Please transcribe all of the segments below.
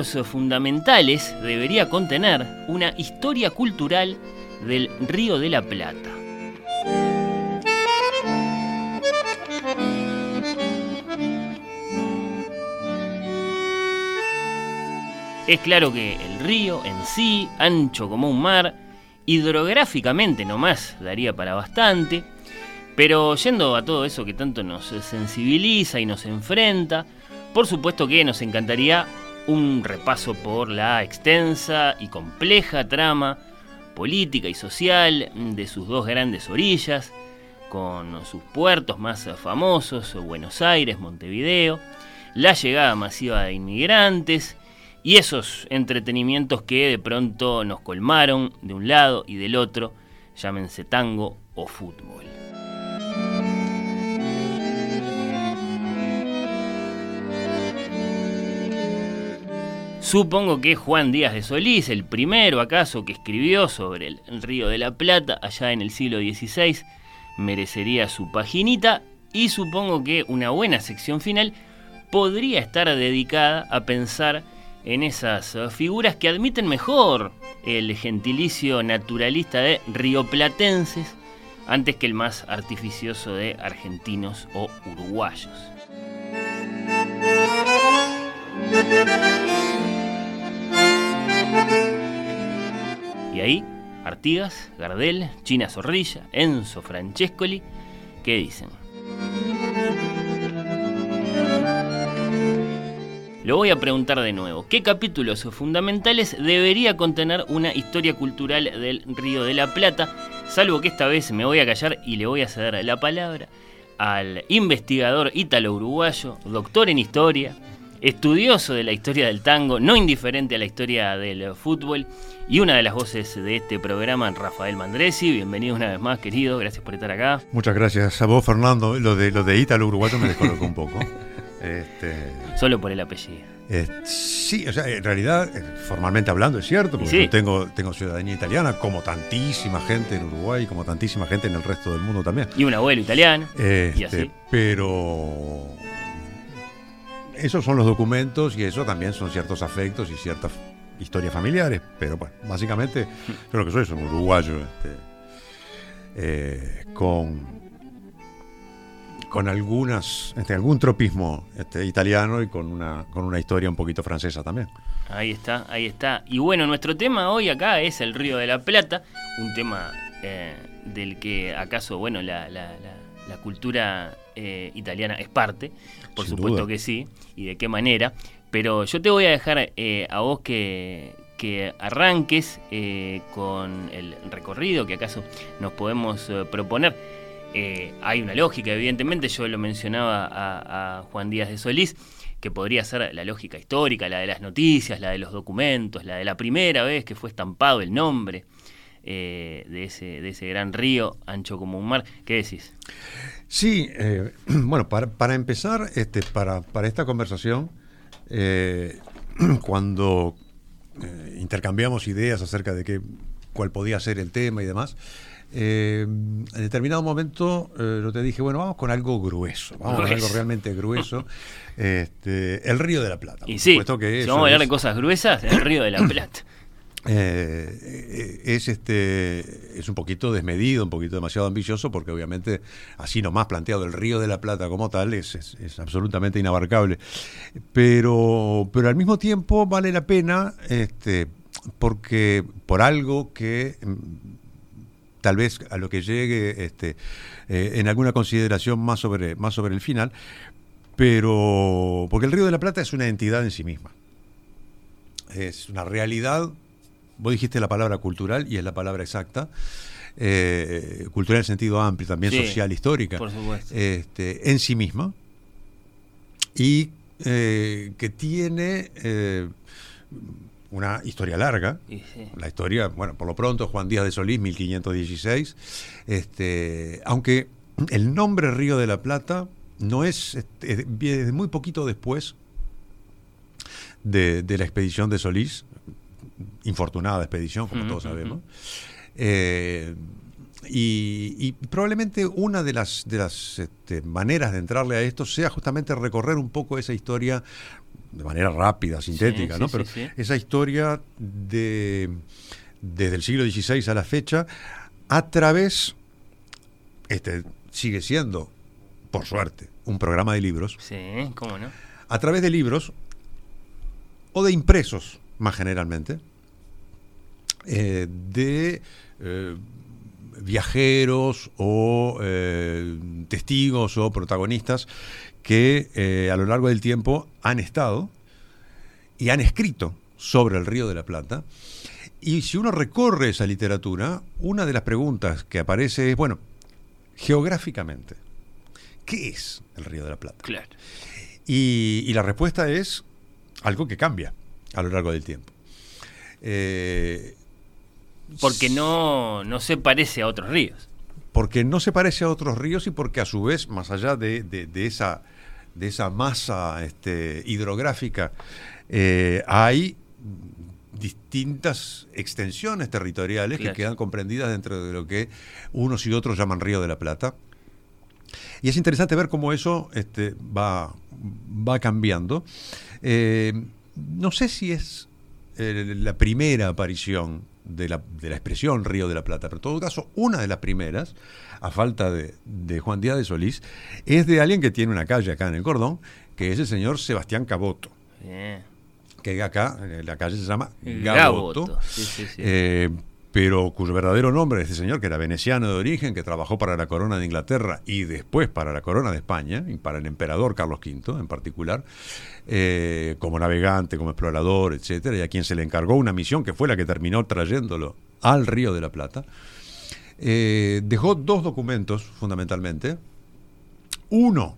¿Qué capítulos fundamentales debería contener una historia cultural del Río de la Plata? Es claro que el río en sí, ancho como un mar, hidrográficamente nomás daría para bastante, pero yendo a todo eso que tanto nos sensibiliza y nos enfrenta, por supuesto que nos encantaría un repaso por la extensa y compleja trama política y social de sus dos grandes orillas, con sus puertos más famosos, Buenos Aires, Montevideo, la llegada masiva de inmigrantes y esos entretenimientos que de pronto nos colmaron de un lado y del otro, llámense tango o fútbol. Supongo que Juan Díaz de Solís, el primero acaso que escribió sobre el Río de la Plata allá en el siglo XVI, merecería su paginita y supongo que una buena sección final podría estar dedicada a pensar en esas figuras que admiten mejor el gentilicio naturalista de rioplatenses antes que el más artificioso de argentinos o uruguayos. Y ahí, Artigas, Gardel, China Zorrilla, Enzo Francescoli, ¿qué dicen? Lo voy a preguntar de nuevo. ¿Qué capítulos fundamentales debería contener una historia cultural del Río de la Plata? Salvo que esta vez me voy a callar y le voy a ceder la palabra al investigador ítalo-uruguayo, doctor en historia, estudioso de la historia del tango, no indiferente a la historia del fútbol y una de las voces de este programa, Rafael Mandresi. Bienvenido una vez más, querido. Gracias por estar acá. Muchas gracias a vos, Fernando. Lo de, lo de ítalo-uruguayo me descolocó un poco. Este, Solo por el apellido. Eh, sí, o sea, en realidad, eh, formalmente hablando, es cierto, porque yo tengo, tengo ciudadanía italiana, como tantísima gente en Uruguay, como tantísima gente en el resto del mundo también. Y un abuelo italiano. y este, así. Pero esos son los documentos y eso también son ciertos afectos y ciertas historias familiares. Pero bueno, básicamente, yo lo que soy es un uruguayo este, eh, con con algunas, este, algún tropismo este, italiano y con una, con una historia un poquito francesa también. Ahí está, ahí está. Y bueno, nuestro tema hoy acá es el Río de la Plata, un tema eh, del que acaso, bueno, la, la, cultura eh, italiana es parte, por supuesto que sí, y de qué manera. Pero yo te voy a dejar eh, a vos que, que arranques con el recorrido que acaso nos podemos proponer. Eh, hay una lógica, evidentemente, yo lo mencionaba a, Juan Díaz de Solís, que podría ser la lógica histórica, la de las noticias, la de los documentos, la de la primera vez que fue estampado el nombre eh, de, ese, de ese gran río ancho como un mar. ¿Qué decís? Sí, eh, bueno, para, empezar, este, para, para esta conversación, cuando intercambiamos ideas acerca de qué, cuál podía ser el tema y demás, eh, en determinado momento eh, te dije, bueno, vamos con algo grueso, vamos con algo realmente grueso. Este, el Río de la Plata. Y sí, que si vamos a hablar de cosas gruesas, el Río de la Plata. Eh, es este es un poquito desmedido, un poquito demasiado ambicioso, porque obviamente así nomás planteado el Río de la Plata como tal es, es, absolutamente inabarcable. Pero, pero al mismo tiempo vale la pena, este, porque por algo que tal vez a lo que llegue este, eh, en alguna consideración más sobre, más sobre el final, pero porque el Río de la Plata es una entidad en sí misma. Es una realidad, vos dijiste la palabra cultural y es la palabra exacta, eh, cultural en sentido amplio, también social, histórica, Este, en sí misma, y eh, que tiene una historia larga. La historia, bueno, por lo pronto, Juan Díaz de Solís, 1516. Este, aunque el nombre Río de la Plata no es, este, es muy poquito después de, la expedición de Solís, infortunada expedición, como todos sabemos. Eh, y, probablemente una de las, de las este, maneras de entrarle a esto sea justamente recorrer un poco esa historia de manera rápida, sintética, Sí, ¿no? sí, Pero sí. esa historia de desde el siglo XVI a la fecha, a través, este sigue siendo, por suerte, un programa de libros, Sí, ¿cómo no? a través de libros o de impresos, más generalmente, eh, de eh, viajeros o eh, testigos o protagonistas que a lo largo del tiempo han estado y han escrito sobre el Río de la Plata. Y si uno recorre esa literatura, una de las preguntas que aparece es, bueno, geográficamente, ¿qué es el Río de la Plata? Claro. Y, y la respuesta es algo que cambia a lo largo del tiempo. Eh, Porque no, no se parece a otros ríos. porque no se parece a otros ríos y porque a su vez, más allá de, de- de esa, de esa masa este, hidrográfica, eh, hay distintas extensiones territoriales Claro. que quedan comprendidas dentro de lo que unos y otros llaman Río de la Plata. Y es interesante ver cómo eso este, va, va cambiando. Eh, no sé si es eh, la primera aparición de la, de la expresión Río de la Plata, pero en todo caso, una de las primeras, a falta de, de Juan Díaz de Solís, es de alguien que tiene una calle acá en el Cordón, que es el señor Sebastián Caboto, Bien. que acá, eh, la calle se llama Gaboto. Gaboto. Sí, sí, sí. Eh, pero cuyo verdadero nombre es este señor, que era veneciano de origen, que trabajó para la corona de Inglaterra y después para la corona de España, y para el emperador Carlos V en particular, eh, como navegante, como explorador, etcétera, y a quien se le encargó una misión que fue la que terminó trayéndolo al Río de la Plata. Eh, dejó dos documentos fundamentalmente. Uno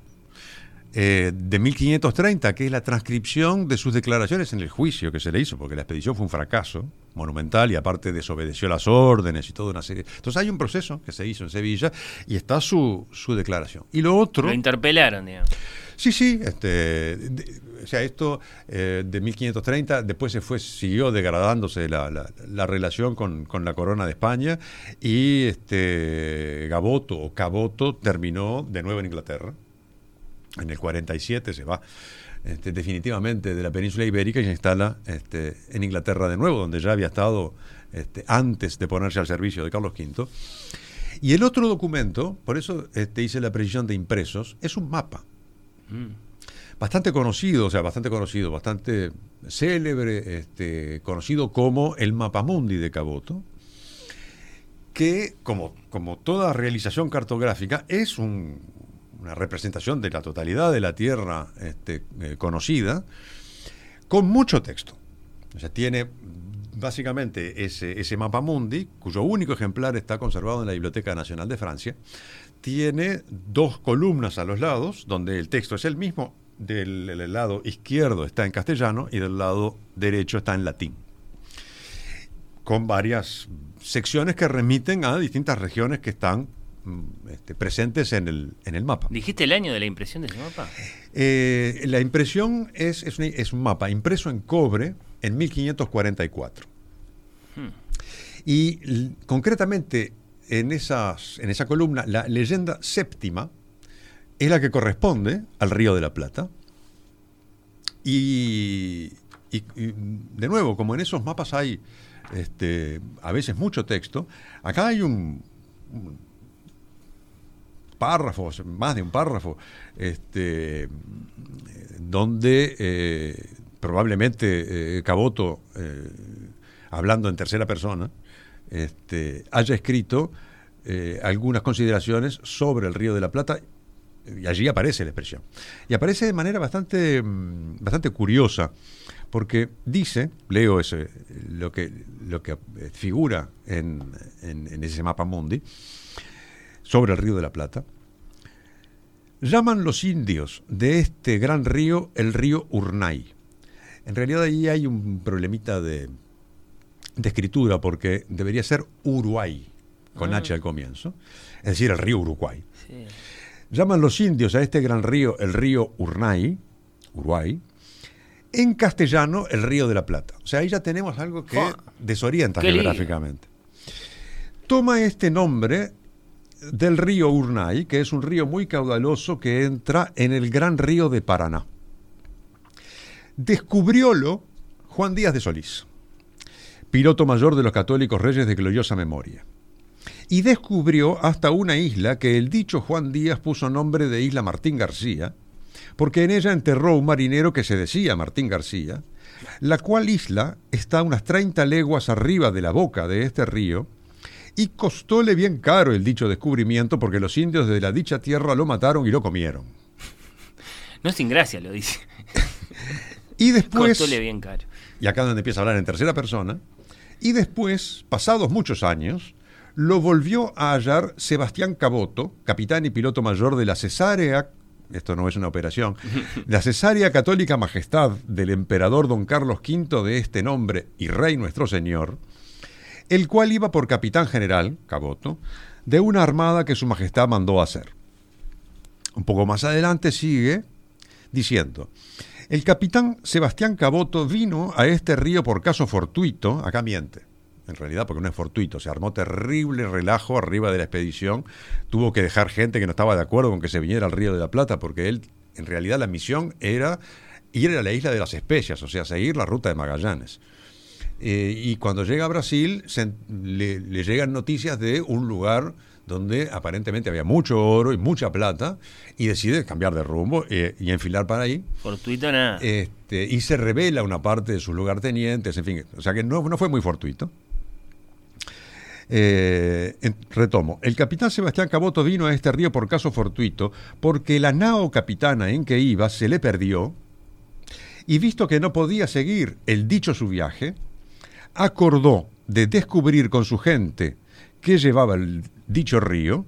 eh, de 1530, que es la transcripción de sus declaraciones en el juicio que se le hizo, porque la expedición fue un fracaso monumental y aparte desobedeció las órdenes y toda una serie. Entonces hay un proceso que se hizo en Sevilla y está su, su declaración. Y lo otro... Lo interpelaron, digamos. Sí, sí, este, de- o sea, esto eh, de 1530, después se fue, siguió degradándose la, la- la relación con, con la corona de España y este, Gaboto o Caboto terminó de nuevo en Inglaterra. En el 47 se va este, definitivamente de la península ibérica y se instala este, en Inglaterra de nuevo, donde ya había estado este, antes de ponerse al servicio de Carlos V. Y el otro documento, por eso este, hice la precisión de impresos, es un mapa Mm. bastante conocido, o sea, bastante conocido, bastante célebre, conocido como el Mapamundi de Caboto, que como, como toda realización cartográfica es un- una representación de la totalidad de la Tierra este, eh, conocida, con mucho texto. O sea, tiene básicamente ese, mapa mundi, cuyo único ejemplar está conservado en la Biblioteca Nacional de Francia, tiene dos columnas a los lados, donde el texto es el mismo, del, del lado izquierdo está en castellano y del lado derecho está en latín, con varias secciones que remiten a distintas regiones que están este, presentes en el, en el mapa. ¿Dijiste el año de la impresión de ese mapa? Eh, la impresión es, es, un mapa impreso en cobre en 1544. Hmm. Y l- concretamente en, esas, en esa columna, la leyenda séptima es la que corresponde al Río de la Plata. Y, y- y, de nuevo, como en esos mapas hay este, a veces mucho texto, acá hay un, un párrafo, más de un párrafo, este, donde eh, probablemente eh, Caboto, eh, hablando en tercera persona, este, haya escrito algunas consideraciones sobre el Río de la Plata y allí aparece la expresión. Y aparece de manera bastante, mm, bastante curiosa, porque dice, leo ese, lo, que, lo que figura en- en ese mapa mundi, sobre el Río de la Plata, llaman los indios de este gran río el río Urnay. En realidad ahí hay un problemita de, de escritura, porque debería ser Uruguay, con Ah. H al comienzo, es decir, el río Uruguay. Sí. Llaman los indios a este gran río el río Urnay, Uruguay, en castellano el río de la Plata. O sea, ahí ya tenemos algo que desorienta geográficamente. Toma este nombre del río Urnay, que es un río muy caudaloso que entra en el gran río de Paraná. Descubriólo Juan Díaz de Solís, piloto mayor de los católicos reyes de gloriosa memoria. Y descubrió hasta una isla que el dicho Juan Díaz puso nombre de Isla Martín García, porque en ella enterró un marinero que se decía Martín García, la cual isla está unas 30 leguas arriba de la boca de este río, y costóle bien caro el dicho descubrimiento porque los indios de la dicha tierra lo mataron y lo comieron. No sin gracia lo dice. y después... Costóle bien caro. Y acá donde empieza a hablar en tercera persona. Y después, pasados muchos años, lo volvió a hallar Sebastián Caboto, capitán y piloto mayor de la Cesárea esto no es una operación, la cesárea católica majestad del emperador don Carlos V de este nombre y rey nuestro señor, el cual iba por capitán general, Caboto, de una armada que su majestad mandó hacer. Un poco más adelante sigue diciendo, el capitán Sebastián Caboto vino a este río por caso fortuito, acá miente, en realidad porque no es fortuito, se armó terrible relajo arriba de la expedición, tuvo que dejar gente que no estaba de acuerdo con que se viniera al río de la Plata, porque él, en realidad la misión era ir a la isla de las especias, o sea, seguir la ruta de Magallanes. Eh, y cuando llega a Brasil, le, llegan noticias de un lugar donde aparentemente había mucho oro y mucha plata, y decide cambiar de rumbo eh, y enfilar para ahí. Fortuito nada. Este, y se revela una parte de sus lugartenientes, en fin. O sea que no, no fue muy fortuito. Eh, retomo, el capitán Sebastián Caboto vino a este río por caso fortuito, porque la nao capitana en que iba se le perdió, y visto que no podía seguir el dicho su viaje, acordó de descubrir con su gente que llevaba el dicho río,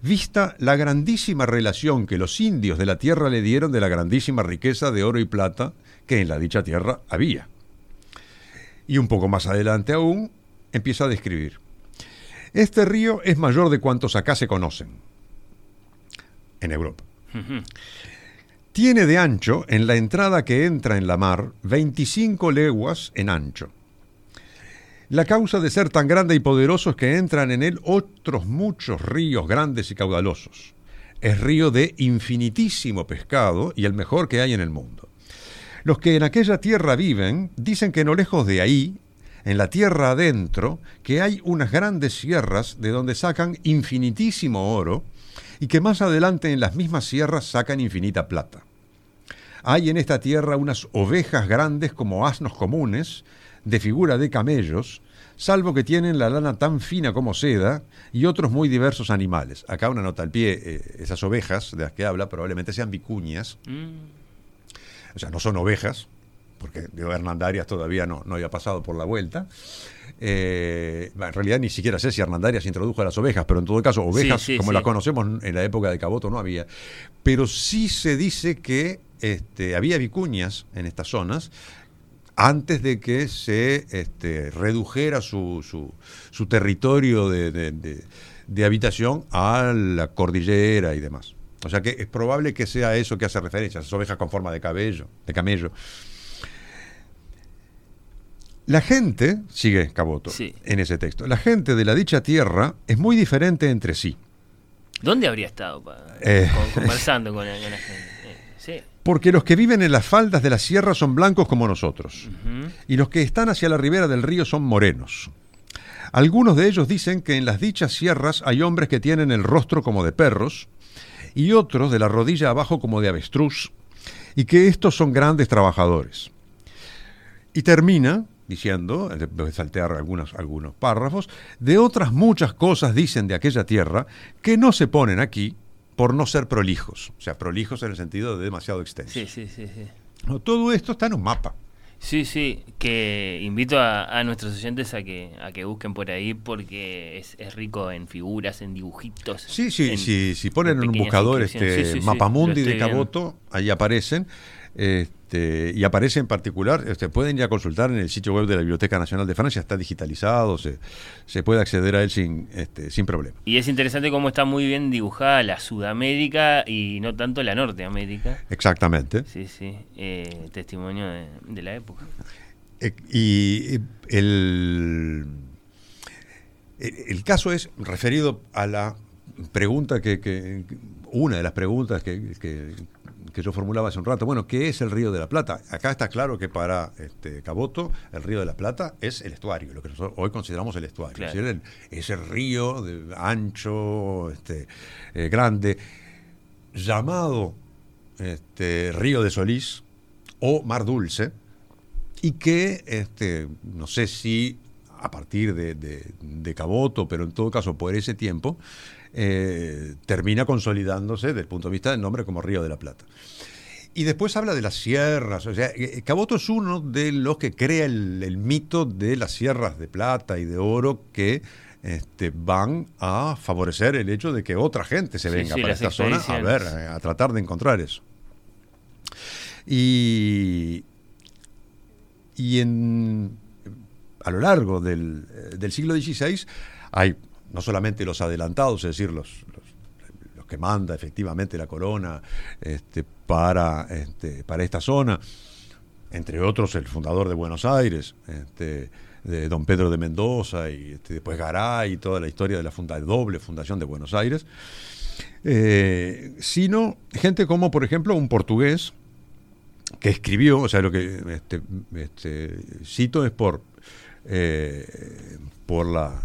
vista la grandísima relación que los indios de la tierra le dieron de la grandísima riqueza de oro y plata que en la dicha tierra había. Y un poco más adelante aún empieza a describir. Este río es mayor de cuantos acá se conocen en Europa. Tiene de ancho, en la entrada que entra en la mar, 25 leguas en ancho la causa de ser tan grande y poderoso es que entran en él otros muchos ríos grandes y caudalosos. Es río de infinitísimo pescado y el mejor que hay en el mundo. Los que en aquella tierra viven dicen que no lejos de ahí, en la tierra adentro, que hay unas grandes sierras de donde sacan infinitísimo oro y que más adelante en las mismas sierras sacan infinita plata. Hay en esta tierra unas ovejas grandes como asnos comunes, de figura de camellos, salvo que tienen la lana tan fina como seda y otros muy diversos animales. Acá una nota al pie, eh, esas ovejas de las que habla probablemente sean vicuñas, mm. o sea, no son ovejas, porque de Hernandarias todavía no, no había pasado por la vuelta. Eh, en realidad ni siquiera sé si Hernandarias introdujo a las ovejas, pero en todo caso, ovejas como las conocemos en la época de Caboto no había. Pero sí se dice que este, había vicuñas en estas zonas antes de que se este, redujera su, su, territorio de, habitación a la cordillera y demás. O sea que es probable que sea eso que hace referencia, esas ovejas con forma de cabello, de camello. La gente, sigue Caboto en ese texto, la gente de la dicha tierra es muy diferente entre sí. ¿Dónde habría estado eh. conversando con, la gente? sí. Porque los que viven en las faldas de la sierra son blancos como nosotros, y los que están hacia la ribera del río son morenos. Algunos de ellos dicen que en las dichas sierras hay hombres que tienen el rostro como de perros, y otros de la rodilla abajo como de avestruz, y que estos son grandes trabajadores. Y termina diciendo, de saltear algunos, algunos párrafos, de otras muchas cosas dicen de aquella tierra que no se ponen aquí, por no ser prolijos. O sea, prolijos en el sentido de demasiado extenso. Sí, sí, sí. todo esto está en un mapa. Sí, sí, que invito a, nuestros oyentes a que, a que busquen por ahí porque es, rico en figuras, en dibujitos. Sí, sí, sí si ponen en un buscador este Mapamundi de Caboto, ahí aparecen. Este, y aparece en particular, este, pueden ya consultar en el sitio web de la Biblioteca Nacional de Francia, está digitalizado, se, se puede acceder a él sin, este, sin problema. Y es interesante cómo está muy bien dibujada la Sudamérica y no tanto la Norteamérica. Exactamente. Sí, sí, eh, testimonio de, la época. Eh, y el, el caso es referido a la pregunta que, que una de las preguntas que, que yo formulaba hace un rato. Bueno, ¿qué es el Río de la Plata? Acá está claro que para este, Caboto el Río de la Plata es el estuario, lo que nosotros hoy consideramos el estuario. Es decir, ese río de, ancho, este, eh, grande, llamado este, Río de Solís o Mar Dulce, y que, este, no sé si a partir de, de, Caboto, pero en todo caso por ese tiempo, eh, termina consolidándose desde el punto de vista del nombre como Río de la Plata. Y después habla de las sierras, o sea, eh, Caboto es uno de los que crea el, mito de las sierras de plata y de oro que este, van a favorecer el hecho de que otra gente se venga para esta zona a ver, a tratar de encontrar eso. Y, y en, a lo largo del, del siglo XVI hay no solamente los adelantados, es decir, los, los, que manda efectivamente la corona este, para, este, para esta zona, entre otros el fundador de Buenos Aires, este, de don Pedro de Mendoza, y este, después Garay y toda la historia de la funda, doble fundación de Buenos Aires, eh, sino gente como, por ejemplo, un portugués que escribió, o sea, lo que este, este, cito es por, eh, por la,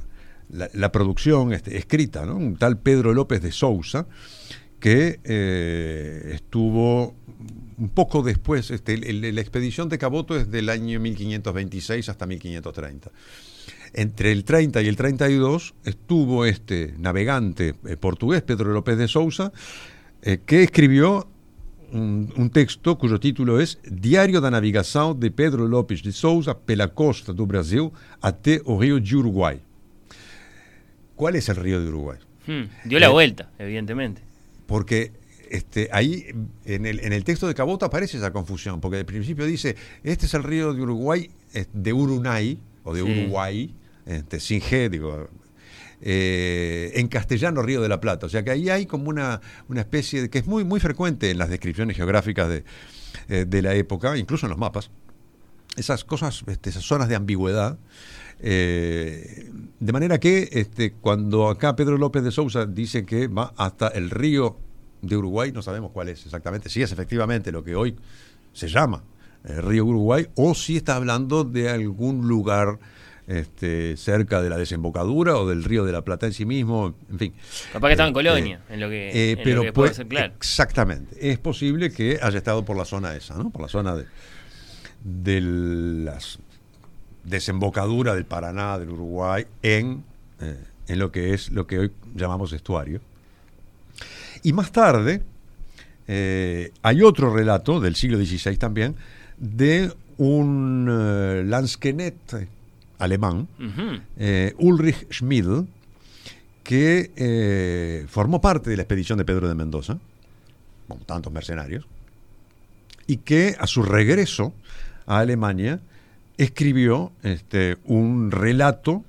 la, producción este, escrita, un tal Pedro López de Sousa, que eh, estuvo un poco después, este, la expedición de Caboto es del año 1526 hasta 1530. Entre el 30 y el 32 estuvo este navegante eh, portugués, Pedro López de Sousa, eh, que escribió un, texto cuyo título es Diario da Navegação de Pedro López de Sousa pela costa do Brasil até o rio de Uruguay. ¿Cuál es el río de Uruguay? Hmm, dio la eh, vuelta, evidentemente. Porque este, ahí en el, en el, texto de Caboto aparece esa confusión, porque al principio dice, este es el río de Uruguay, de Urunay, o de Uruguay, este, sin G, digo, eh, en castellano Río de la Plata. O sea que ahí hay como una, una especie de, que es muy, muy frecuente en las descripciones geográficas de, eh, de la época, incluso en los mapas, esas cosas, este, esas zonas de ambigüedad. Eh, de manera que este, cuando acá Pedro López de Sousa dice que va hasta el río de Uruguay, no sabemos cuál es exactamente, si es efectivamente lo que hoy se llama el río Uruguay o si está hablando de algún lugar este, cerca de la desembocadura o del río de la Plata en sí mismo, en fin. Capaz que estaba en Colonia, en lo que, eh, pero puede ser claro. Exactamente. Es posible que haya estado por la zona esa, ¿no? Por la zona de, de las desembocadura del Paraná, del Uruguay, en, eh, en lo que es lo que hoy llamamos estuario. Y más tarde eh, hay otro relato del siglo XVI también de un Landskenet alemán, Ulrich Schmidl, que formó parte de la expedición de Pedro de Mendoza, como tantos mercenarios, y que a su regreso a Alemania escribió este, un relato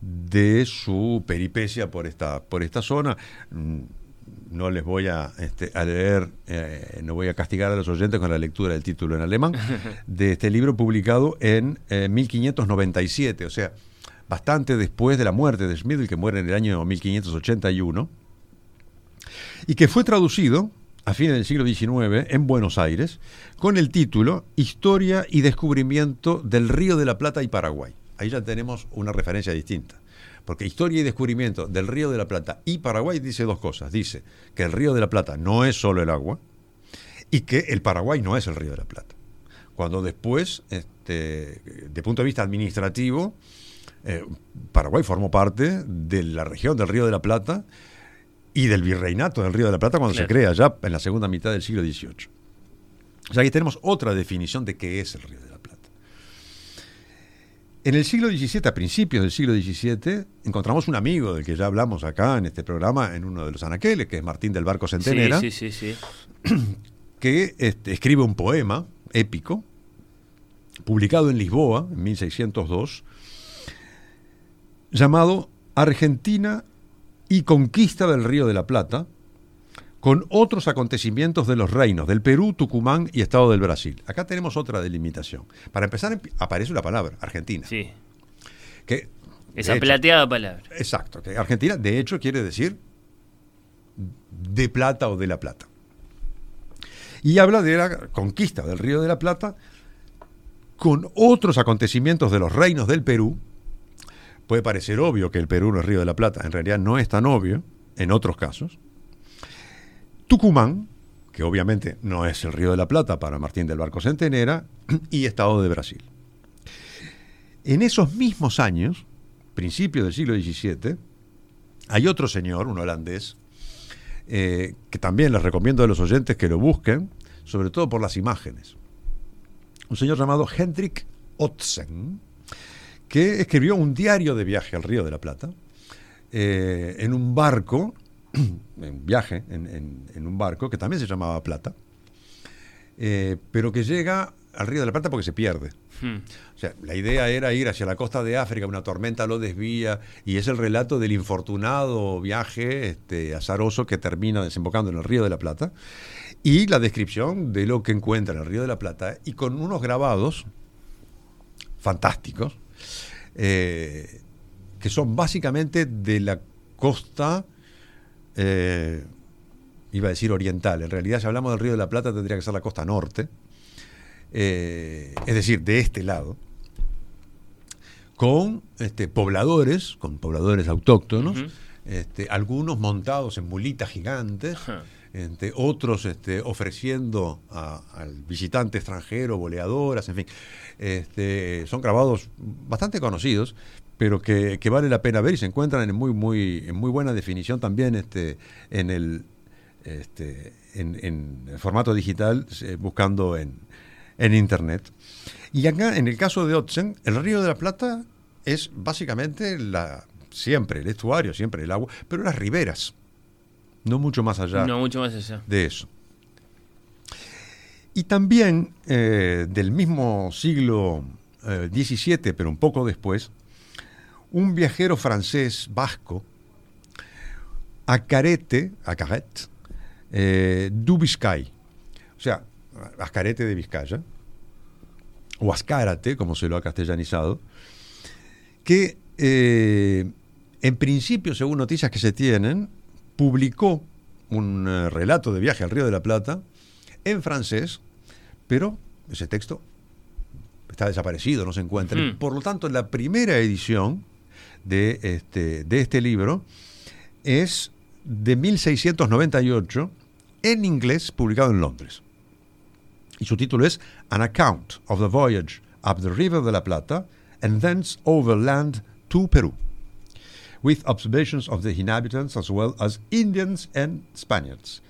de su peripecia por esta, por esta zona. Mm, no les voy a, este, leer, eh, no voy a castigar a los oyentes con la lectura del título en alemán, de este libro publicado en 1597, eh, o sea, bastante después de la muerte de Schmidl, que muere en el año 1581, y que fue traducido a fines del siglo XIX en Buenos Aires con el título Historia y descubrimiento del Río de la Plata y Paraguay. Ahí ya tenemos una referencia distinta. Porque historia y descubrimiento del Río de la Plata y Paraguay dice dos cosas. Dice que el Río de la Plata no es solo el agua y que el Paraguay no es el Río de la Plata. Cuando después, este, de punto de vista administrativo, eh, Paraguay formó parte de la región del Río de la Plata y del virreinato del Río de la Plata cuando se crea ya en la segunda mitad del siglo XVIII. O sea, aquí tenemos otra definición de qué es el Río de la Plata. En el siglo XVII, a principios del siglo XVII, encontramos un amigo del que ya hablamos acá en este programa, en uno de los anaqueles, que es Martín del Barco Centenera, sí, sí, sí, que este, escribe un poema épico, publicado en Lisboa, en 1602, llamado Argentina y conquista del Río de la Plata, con otros acontecimientos de los reinos del Perú, Tucumán y Estado del Brasil. Acá tenemos otra delimitación. Para empezar, aparece una palabra, Argentina. Sí. Que, Esa plateada palabra. Exacto. Que Argentina, de hecho, quiere decir de plata o de la plata. Y habla de la conquista del Río de la Plata con otros acontecimientos de los reinos del Perú. Puede parecer obvio que el Perú no es Río de la Plata, en realidad no es tan obvio en otros casos. Tucumán, que obviamente no es el Río de la Plata para Martín del Barco Centenera, y Estado de Brasil. En esos mismos años, principios del siglo XVII, hay otro señor, un holandés, eh, que también les recomiendo a los oyentes que lo busquen, sobre todo por las imágenes. Un señor llamado Hendrik Otzen, que escribió un diario de viaje al Río de la Plata, eh, en un barco, en viaje, en, un barco que también se llamaba Plata, eh, pero que llega al Río de la Plata porque se pierde. Hmm. O sea, la idea era ir hacia la costa de África, una tormenta lo desvía, y es el relato del infortunado viaje este, azaroso que termina desembocando en el Río de la Plata, y la descripción de lo que encuentra en el Río de la Plata, y con unos grabados fantásticos, eh, que son básicamente de la costa, eh, iba a decir oriental, en realidad si hablamos del Río de la Plata tendría que ser la costa norte, eh, es decir, de este lado, con este, pobladores, con pobladores autóctonos, este, algunos montados en mulitas gigantes, este, otros este, ofreciendo al visitante extranjero boleadoras, en fin. Este, son grabados bastante conocidos, pero que, vale la pena ver y se encuentran en muy, muy, en muy buena definición también este, en, el, este, en, formato digital, buscando en, en Internet. Y acá, en el caso de Otzen, el Río de la Plata es básicamente la, siempre el estuario, siempre el agua, pero las riberas. No mucho más allá. No mucho más allá. De eso. Y también eh, del mismo siglo XVII, eh, pero un poco después, un viajero francés vasco, Acarete, Acaret, eh, Dubiscay. O sea, Ascarete de Vizcaya, o Ascárate, como se lo ha castellanizado, que eh, en principio, según noticias que se tienen, publicó un eh, relato de viaje al Río de la Plata en francés, pero ese texto está desaparecido, no se encuentra. Por lo tanto, la primera edición de este, de este libro es de 1698 en inglés, publicado en Londres. Y su título es An Account of the Voyage up the River de la Plata and thence overland to Peru, with observations of the inhabitants as well as Indians and Spaniards,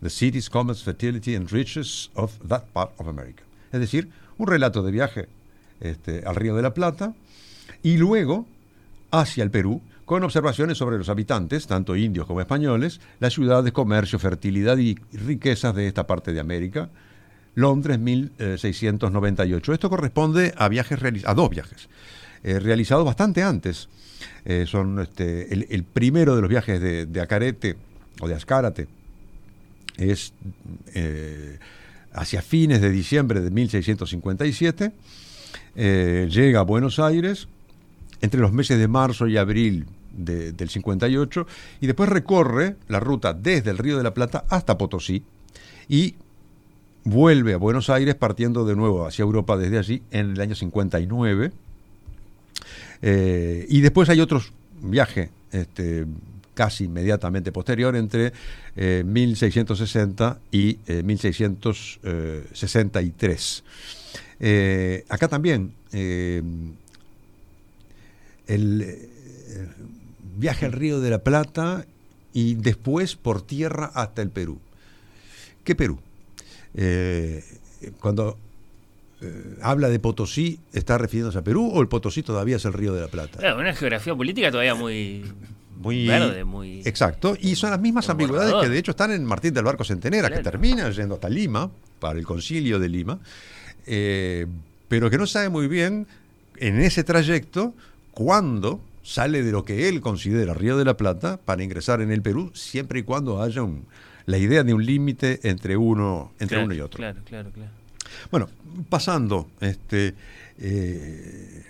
the cities, commerce, fertility and riches of that part of America. Es decir, un relato de viaje este, al Río de la Plata y luego hacia el Perú, con observaciones sobre los habitantes, tanto indios como españoles, las ciudades, comercio, fertilidad y riquezas de esta parte de América, Londres 1698. Esto corresponde a viajes a dos viajes eh, realizados bastante antes. Eh, son este, el, primero de los viajes de, Acarete o de Ascárate es eh, hacia fines de diciembre de 1657. llega a Buenos Aires entre los meses de marzo y abril del 58 y después recorre la ruta desde el Río de la Plata hasta Potosí y vuelve a Buenos Aires partiendo de nuevo hacia Europa desde allí en el año 59. Eh, y después hay otros viajes este, casi inmediatamente posterior entre 1660 y 1663. Eh, eh, acá también el viaje al Río de la Plata y después por tierra hasta el Perú. ¿Qué Perú? Eh, cuando eh, habla de Potosí, ¿está refiriéndose a Perú o el Potosí todavía es el Río de la Plata? una geografía política todavía muy, muy verde, muy... Exacto, y son las mismas ambigüedades que de hecho están en Martín del Barco Centenera, que termina yendo hasta Lima, para el concilio de Lima, eh, pero que no sabe muy bien en ese trayecto cuándo sale de lo que él considera Río de la Plata para ingresar en el Perú, siempre y cuando haya un, la idea de un límite entre uno, entre uno y otro. Claro, claro, claro. Bueno, pasando, este, eh,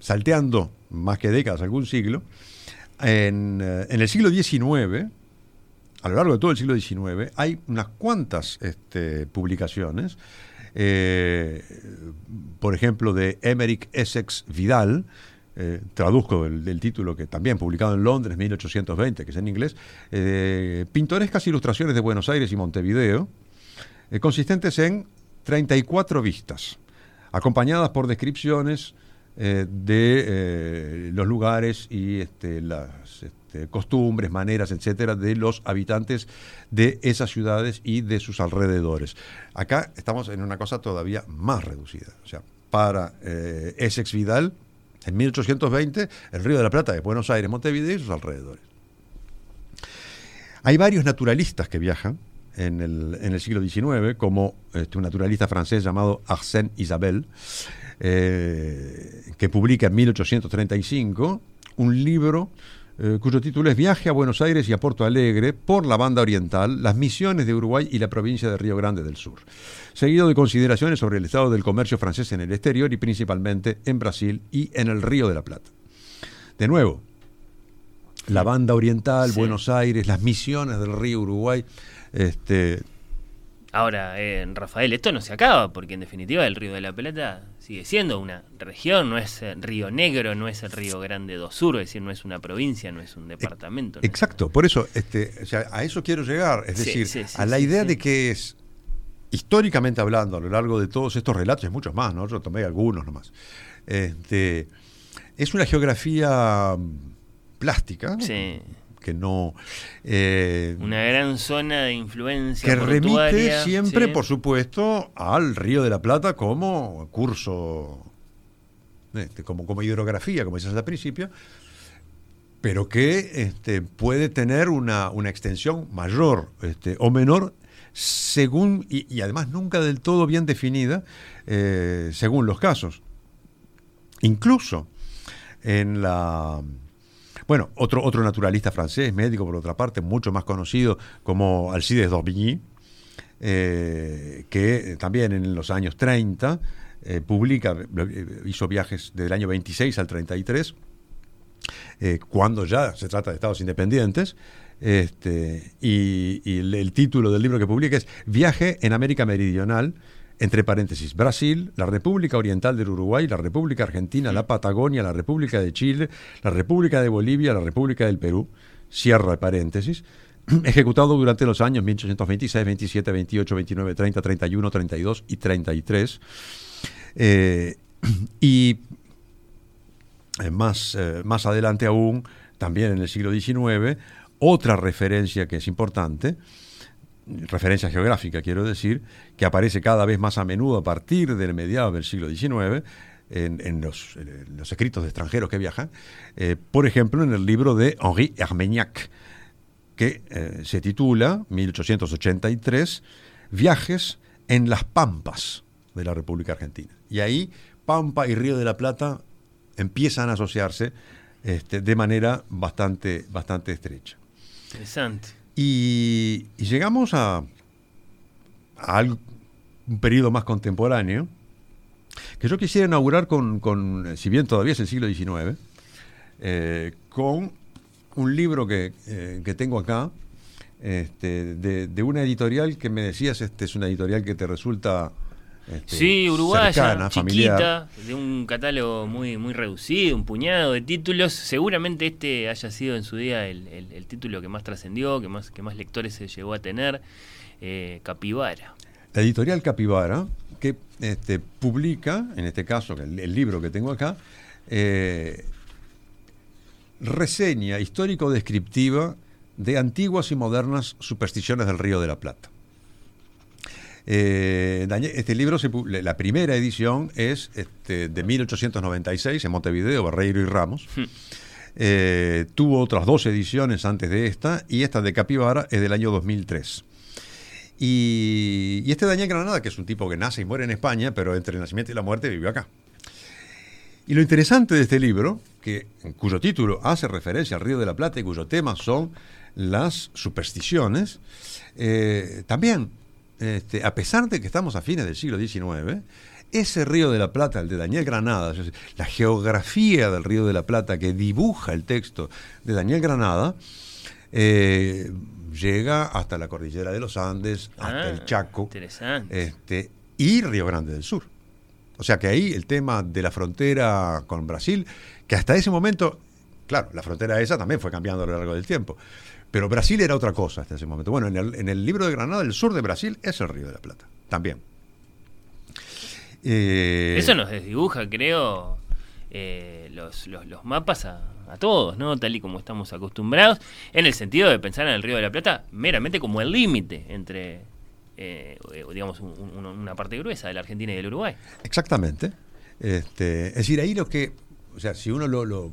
salteando más que décadas, algún siglo, en, eh, el siglo XIX a lo largo de todo el siglo XIX, hay unas cuantas este, publicaciones, eh, por ejemplo, de Emerick Essex Vidal, traduzco el, título que también publicado en Londres, 1820, que es en inglés, pintorescas ilustraciones de Buenos Aires y Montevideo, consistentes en 34 vistas, acompañadas por descripciones de los lugares y este, las este, costumbres, maneras, etcétera, de los habitantes de esas ciudades y de sus alrededores. Acá estamos en una cosa todavía más reducida. O sea, para eh, Essex Vidal, en 1820, el Río de la Plata de Buenos Aires, Montevideo y sus alrededores. Hay varios naturalistas que viajan en el, siglo XIX, como este, un naturalista francés llamado Arsène Isabel, eh, que publica en 1835 un libro eh, cuyo título es Viaje a Buenos Aires y a Porto Alegre por la banda oriental, las misiones de Uruguay y la provincia de Río Grande del Sur, seguido de consideraciones sobre el estado del comercio francés en el exterior y principalmente en Brasil y en el Río de la Plata. De nuevo, la banda oriental, Buenos Aires, las misiones del río Uruguay, este, Ahora, eh, Rafael, esto no se acaba, porque en definitiva el Río de la Plata sigue siendo una región, no es eh, Río Negro, no es el Río Grande do Sur, es decir, no es una provincia, no es un departamento. Exacto, por eso este, a eso quiero llegar, es decir, a la idea de que es, históricamente hablando, a lo largo de todos estos relatos, y muchos más, ¿no? yo tomé algunos nomás, este, es una geografía plástica. Sí que no... Eh, Una gran zona de influencia. Que remite siempre, por supuesto, al Río de la Plata como curso, este, como, como hidrografía, como decías al principio, pero que este, puede tener una, extensión mayor este, o menor según, y, además nunca del todo bien definida, eh, según los casos. Incluso en la bueno, otro, otro naturalista francés, médico por otra parte, mucho más conocido como Alcides d'Orbigny, eh, que también en los años 30 eh, publica, eh, hizo viajes del año 26 al 33, cuando ya se trata de estados independientes, este, y, el, título del libro que publica es Viaje en América Meridional, entre paréntesis, Brasil, la República Oriental del Uruguay, la República Argentina, la Patagonia, la República de Chile, la República de Bolivia, la República del Perú, cierra paréntesis, ejecutado durante los años 1826, 27, 28, 29, 30, 31, 32 y 33. Eh, y eh, más, eh, más adelante aún, también en el siglo XIX, otra referencia que es importante, referencia geográfica quiero decir, que aparece cada vez más a menudo a partir del mediados del siglo XIX en, los, escritos de extranjeros que viajan, eh, por ejemplo en el libro de Henri Armagnac, que eh, se titula 1883 Viajes en las Pampas de la República Argentina. Y ahí Pampa y Río de la Plata empiezan a asociarse este, de manera bastante, bastante estrecha. Interesante. Y, llegamos a, un periodo más contemporáneo, que yo quisiera inaugurar con, si bien todavía es el siglo XIX, eh, con un libro que, eh, tengo acá, este, de, una editorial que me decías, este es una editorial que te resulta este, sí, uruguaya, chiquita, de un catálogo muy, muy reducido, un puñado de títulos. Seguramente este haya sido en su día el, título que más trascendió, que más, que más lectores se llegó a tener, eh, Capibara. La editorial Capibara, que este, publica, en este caso, el, libro que tengo acá, eh, reseña histórico-descriptiva de antiguas y modernas supersticiones del Río de la Plata. Eh, este libro, la primera edición es este, de 1896 en Montevideo, Barreiro y Ramos. Hmm. Eh, tuvo otras dos ediciones antes de esta y esta de Capibara es del año 2003. Y, este Daniel Granada, que es un tipo que nace y muere en España, pero entre el nacimiento y la muerte vivió acá. Y lo interesante de este libro, que, cuyo título hace referencia al Río de la Plata y cuyo tema son las supersticiones, eh, también este, a pesar de que estamos a fines del siglo XIX, ese río de la Plata, el de Daniel Granada, la geografía del río de la Plata que dibuja el texto de Daniel Granada, eh, llega hasta la cordillera de los Andes, hasta Ah, el Chaco Interesante. este, y Río Grande del Sur. O sea que ahí el tema de la frontera con Brasil, que hasta ese momento, claro, la frontera esa también fue cambiando a lo largo del tiempo, pero Brasil era otra cosa hasta ese momento. Bueno, en el, en el libro de Granada, el sur de Brasil es el Río de la Plata, también. Eh, Eso nos desdibuja, creo, eh, los, los- los mapas a, a todos, ¿no? Tal y como estamos acostumbrados, en el sentido de pensar en el Río de la Plata meramente como el límite entre, eh, digamos, un- un- una parte gruesa de la Argentina y del Uruguay. Exactamente. Este, es decir, ahí lo que, o sea, si uno lo, lo,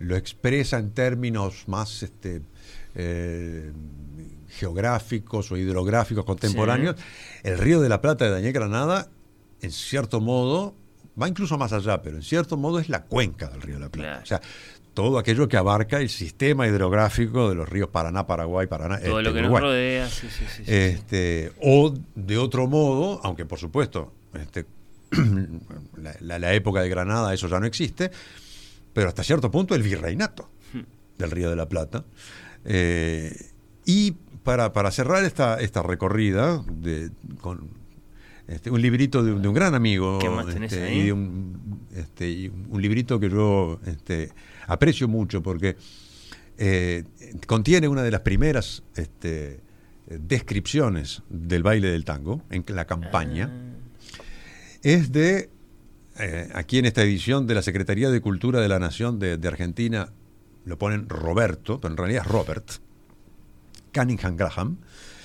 lo expresa en términos más este, eh, geográficos o hidrográficos contemporáneos, el río de la Plata de Daniel Granada, en cierto modo, va incluso más allá, pero en cierto modo es la cuenca del río de la Plata. Claro. O sea, todo aquello que abarca el sistema hidrográfico de los ríos Paraná, Paraguay, Paraná, Todo este, lo que nos rodea, sí, sí, sí, sí, sí. Este, o de otro modo, aunque por supuesto este, la, la- la época de Granada eso ya no existe, pero hasta cierto punto el virreinato del Río de la Plata. Eh, y para, para cerrar esta, esta recorrida de, con este, un librito de, un- de un gran amigo ¿Qué más tenés este, ahí? y de un, este, y un librito que yo aprecio mucho porque eh, contiene una de las primeras descripciones del baile del tango en la campaña. Ah, Es de, eh, aquí en esta edición de la Secretaría de Cultura de la Nación de, de Argentina, lo ponen Roberto, pero en realidad es Robert, Cunningham Graham.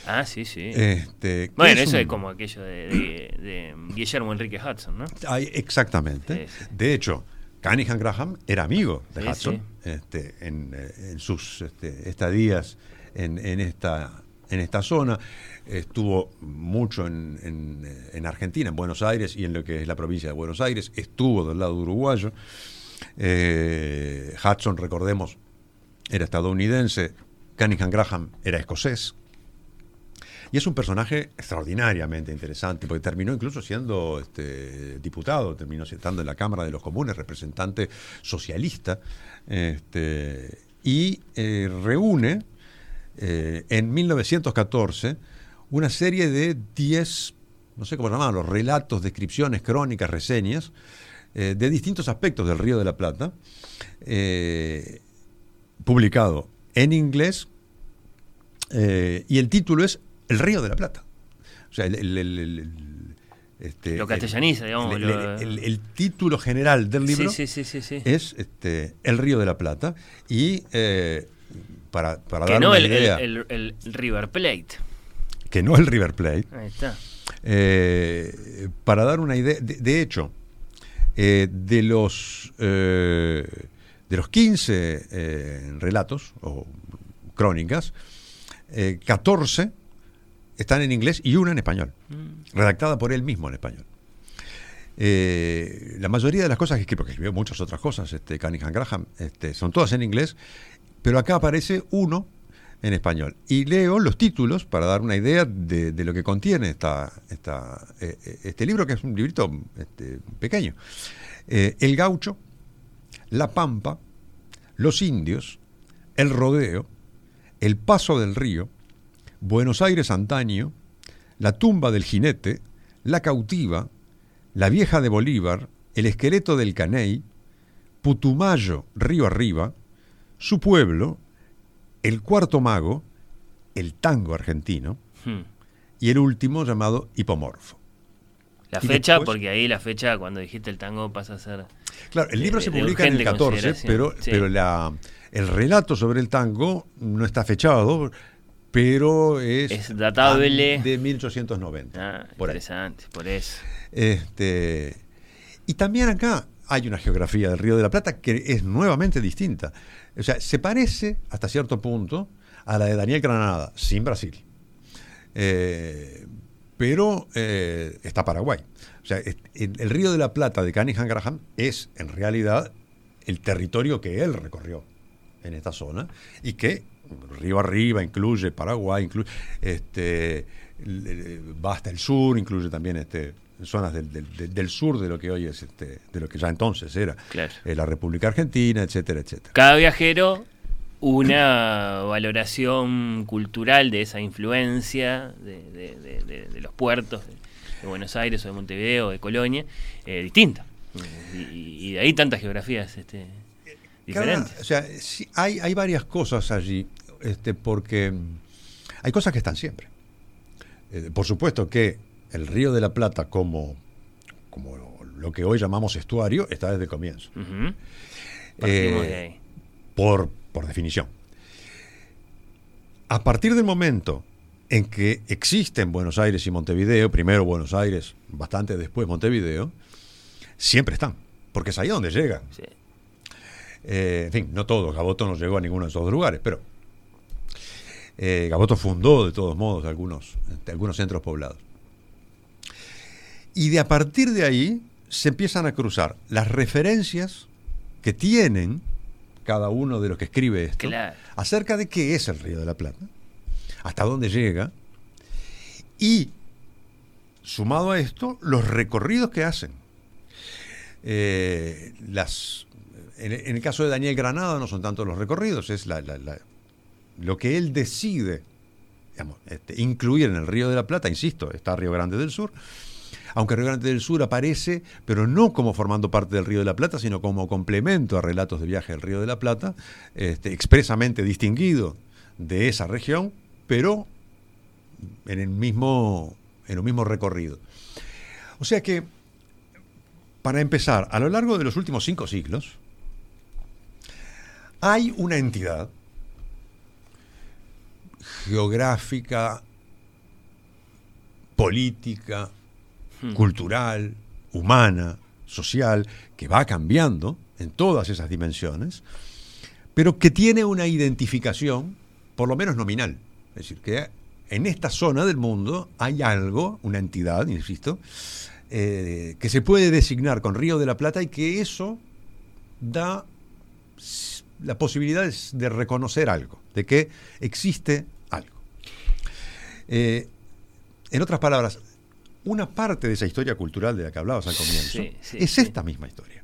Ah, sí, sí. Este, bueno, eso un- es como aquello de, de- de Guillermo Enrique Hudson, ¿no? Ay, exactamente. Sí, sí. De hecho, Cunningham Graham era amigo de Sí, Hudson este, en, eh, en sus este, estadías en, en esta, en esta zona. Estuvo mucho en, en, en Argentina, en Buenos Aires y en lo que es la provincia de Buenos Aires. Estuvo del lado uruguayo. Eh, Hudson, recordemos, era estadounidense. Cunningham Graham era escocés. Y es un personaje extraordinariamente interesante, porque terminó incluso siendo este, diputado, terminó estando en la Cámara de los Comunes, representante socialista, este, y eh, reúne eh, en 1914 una serie de 10, no sé cómo llamarlos, relatos, descripciones, crónicas, reseñas, eh, de distintos aspectos del Río de la Plata, eh, publicado en inglés, eh, y el título es El Río de la Plata. O sea, el, este, Lo castellaniza, el- digamos, el- lo- el- el título general del libro Sí, sí, sí, es este, El Río de la Plata. Y para, para que dar no una el, el- idea, el- el River Plate. que no el River Plate, Ahí está. eh, para dar una idea, de, de hecho, eh, de los eh, de los 15 eh, relatos o crónicas, eh, 14 están en inglés y una en español, Mm. redactada por él mismo en español. La mayoría de las cosas que escribe, porque escribió muchas otras cosas, este, Cunningham Graham, este, son todas en inglés, pero acá aparece uno en español. Y leo los títulos para dar una idea de, lo que contiene esta, eh, eh, este libro, que es un librito este, pequeño. Eh, el gaucho, La Pampa, Los Indios, El Rodeo, El Paso del Río, Buenos Aires Antaño, La Tumba del Jinete, La Cautiva, La Vieja de Bolívar, El Esqueleto del Caney, Putumayo, Río Arriba, Su Pueblo, El Cuarto Mago, El Tango Argentino Hmm. y el último llamado Hipomorfo. La Y fecha, después- porque ahí la fecha, cuando dijiste el tango, pasa a ser. Claro, el libro de- se de publica en el urgente 14, consideración, pero, sí. pero la, el relato sobre el tango no está fechado, pero es, Es datable. de 1890. Ah, por ahí. interesante, por eso. Este, y también acá hay una geografía del Río de la Plata que es nuevamente distinta. O sea, se parece hasta cierto punto a la de Daniel Granada, sin Brasil. Eh, pero eh, está Paraguay. O sea, el, Río de la Plata de Cunningham Graham es en realidad el territorio que él recorrió en esta zona y que río arriba incluye Paraguay, incluye este va hasta el sur, incluye también este zonas del, del- sur de lo que hoy es este de lo que ya entonces era Claro. eh, la República Argentina, etcétera, etcétera. Cada viajero una valoración cultural de esa influencia de, los puertos de, Buenos Aires o de Montevideo o de Colonia eh, distinta. Y, de ahí tantas geografías este, diferentes. o sea, hay, hay varias cosas allí, este, porque hay cosas que están siempre. Eh, por supuesto que el Río de la Plata como, como lo que hoy llamamos estuario está desde el comienzo. Eh, por, por definición. A partir del momento en que existen Buenos Aires y Montevideo, primero Buenos Aires, bastante después Montevideo, siempre están, porque es ahí donde llegan. Eh, en fin, no todos, Gaboto no llegó a ninguno de esos lugares, pero eh, Gaboto fundó de todos modos algunos, algunos centros poblados. Y de a partir de ahí se empiezan a cruzar las referencias que tienen cada uno de los que escribe esto acerca de qué es el Río de la Plata, hasta dónde llega, y sumado a esto, los recorridos que hacen. Eh, las, en, el caso de Daniel Granada no son tanto los recorridos, es la, lo que él decide este, incluir en el Río de la Plata, insisto, está Río Grande del Sur, aunque Río Grande del Sur aparece, pero no como formando parte del Río de la Plata, sino como complemento a relatos de viaje del Río de la Plata, este, expresamente distinguido de esa región, pero en el mismo, en el mismo recorrido. O sea que, para empezar, a lo largo de los últimos cinco siglos, hay una entidad geográfica, política, cultural, humana, social, que va cambiando en todas esas dimensiones, pero que tiene una identificación, por lo menos nominal. Es decir, que en esta zona del mundo hay algo, una entidad, insisto, eh, que se puede designar con Río de la Plata y que eso da la posibilidad de reconocer algo, de que existe algo. Eh, en otras palabras, una parte de esa historia cultural de la que hablabas al comienzo es esta misma historia.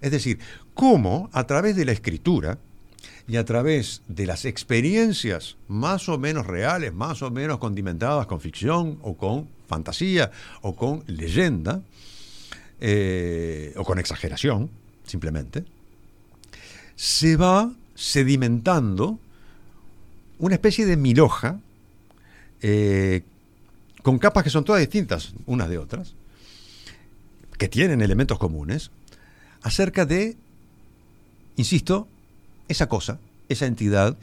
Es decir, cómo a través de la escritura y a través de las experiencias más o menos reales, más o menos condimentadas con ficción o con fantasía o con leyenda, eh, o con exageración, simplemente, se va sedimentando una especie de miloja eh, con capas que son todas distintas unas de otras, que tienen elementos comunes, acerca de, insisto, esa cosa, esa entidad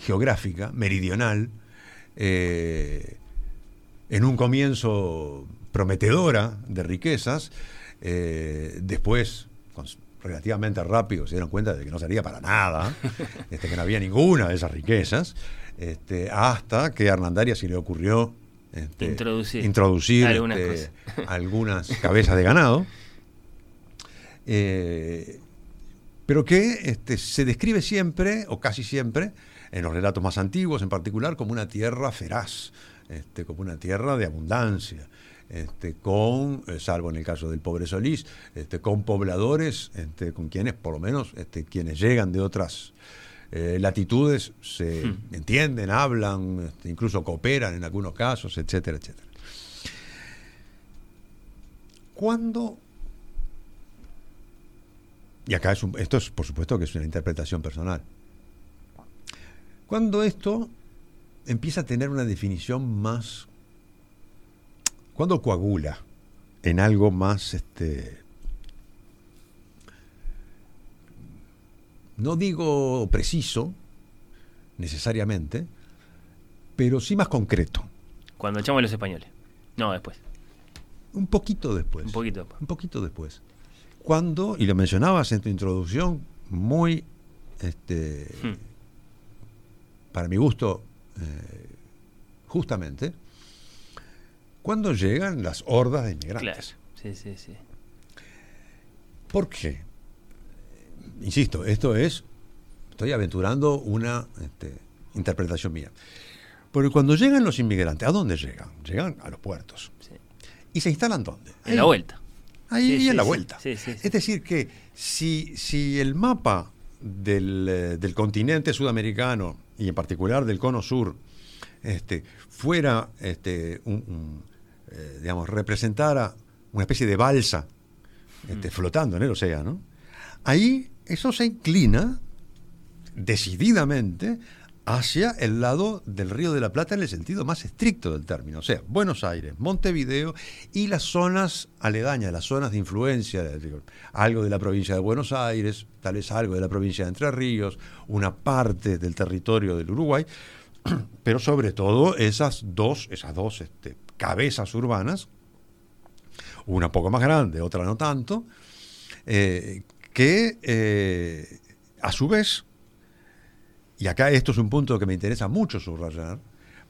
geográfica, meridional, eh, en un comienzo prometedora de riquezas, eh, después relativamente rápido se dieron cuenta de que no sería para nada, este, que no había ninguna de esas riquezas, este, hasta que a Hernandaria se le ocurrió este, introducir, algunas, cabezas de ganado, eh, pero que se describe siempre, o casi siempre, en los relatos más antiguos en particular, como una tierra feraz, como una tierra de abundancia. Este, con, eh, salvo en el caso del pobre Solís, este, con pobladores, este, con quienes, por lo menos, este, quienes llegan de otras eh, latitudes, se hmm. entienden, hablan, este, incluso cooperan en algunos casos, etcétera, etcétera. Cuando y acá es esto es por supuesto que es una interpretación personal. Cuando esto empieza a tener una definición más cuando coagula en algo más, este, no digo preciso necesariamente, pero sí más concreto. Cuando echamos los españoles. No, después. Un poquito después. Un poquito después. Un poquito después. Cuando, y lo mencionabas en tu introducción, muy, este, hmm. para mi gusto, eh, justamente, cuando llegan las hordas de inmigrantes. Sí, sí, sí. ¿Por qué? Insisto, esto es, estoy aventurando una este, interpretación mía. Porque cuando llegan los inmigrantes, ¿a dónde llegan? Llegan a los puertos. Sí. ¿Y se instalan dónde? En la vuelta. Ahí en la vuelta. Es decir, que si, si el mapa del, eh, del continente sudamericano y en particular del cono sur este, fuera este, un, un, eh, digamos, representara una especie de balsa este, flotando en el océano, ahí eso se inclina decididamente hacia el lado del Río de la Plata en el sentido más estricto del término, o sea, Buenos Aires, Montevideo y las zonas aledañas, las zonas de influencia, algo de la provincia de Buenos Aires, tal vez algo de la provincia de Entre Ríos, una parte del territorio del Uruguay, pero sobre todo esas dos, esas dos este, cabezas urbanas, una poco más grande, otra no tanto, eh, que eh, a su vez y acá esto es un punto que me interesa mucho subrayar,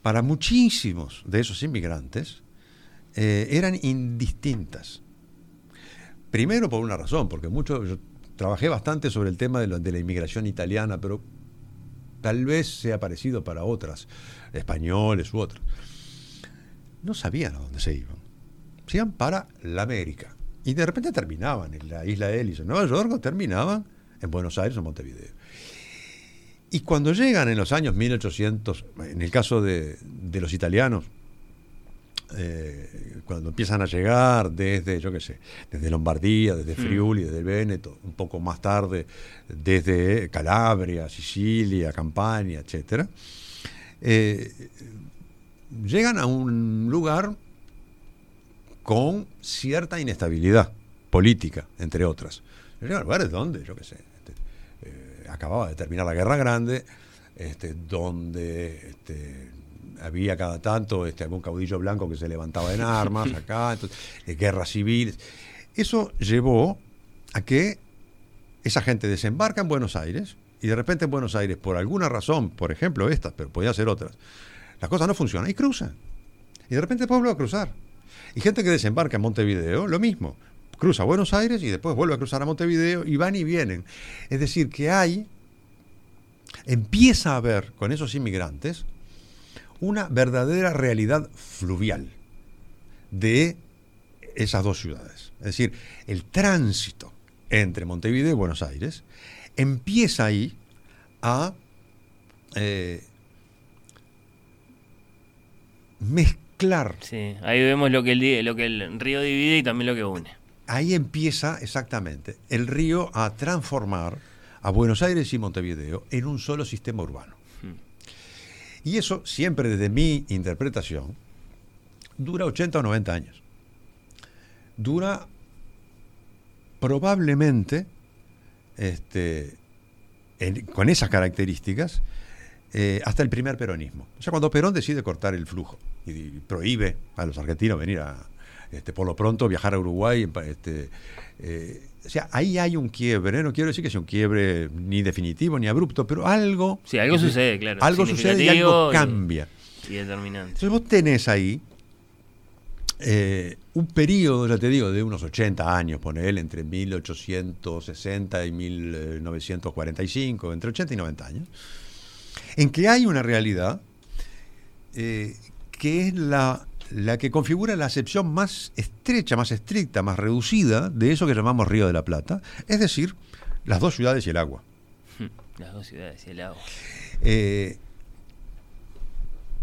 para muchísimos de esos inmigrantes eh, eran indistintas. Primero por una razón, porque mucho, yo trabajé bastante sobre el tema de, de la inmigración italiana, pero tal vez sea parecido para otras, españoles u otras. No sabían a dónde se iban. Se iban para la América. Y de repente terminaban en la isla de Ellis, en Nueva York, o terminaban en Buenos Aires o Montevideo. Y cuando llegan en los años 1800, en el caso de, de los italianos, eh, cuando empiezan a llegar desde, yo qué sé, desde Lombardía, desde Friuli, desde el Véneto, un poco más tarde desde Calabria, Sicilia, Campania, etc., eh, llegan a un lugar con cierta inestabilidad política, entre otras. Lugares donde, yo qué sé, acababa de terminar la Guerra Grande, este, donde este, había cada tanto este, algún caudillo blanco que se levantaba en armas acá, entonces, eh, guerras civiles. Eso llevó a que esa gente desembarca en Buenos Aires y de repente en Buenos Aires, por alguna razón, por ejemplo estas, pero podía ser otras, las cosas no funcionan y cruzan. Y de repente vuelve a cruzar. Y gente que desembarca en Montevideo, lo mismo cruza Buenos Aires y después vuelve a cruzar a Montevideo y van y vienen. Es decir, que hay, empieza a haber con esos inmigrantes una verdadera realidad fluvial de esas dos ciudades. Es decir, el tránsito entre Montevideo y Buenos Aires empieza ahí a eh, mezclar. Sí, ahí vemos lo que, el, lo que el río divide y también lo que une ahí empieza exactamente el río a transformar a Buenos Aires y Montevideo en un solo sistema urbano. Hmm. Y eso, siempre desde mi interpretación, dura 80 o 90 años. Dura probablemente, este, con esas características, eh, hasta el primer peronismo. O sea, cuando Perón decide cortar el flujo y prohíbe a los argentinos venir a, este, por lo pronto viajar a Uruguay. Este, eh, o sea, ahí hay un quiebre, no quiero decir que sea un quiebre ni definitivo ni abrupto, pero algo... Sí, algo sucede, claro. Algo sucede y algo cambia. Y, determinante. Entonces vos tenés ahí eh, un periodo, ya te digo, de unos 80 años, él entre 1860 y 1945, entre 80 y 90 años, en que hay una realidad eh, que es la la que configura la acepción más estrecha, más estricta, más reducida de eso que llamamos Río de la Plata, es decir, las dos ciudades y el agua. Las dos ciudades y el agua. Eh,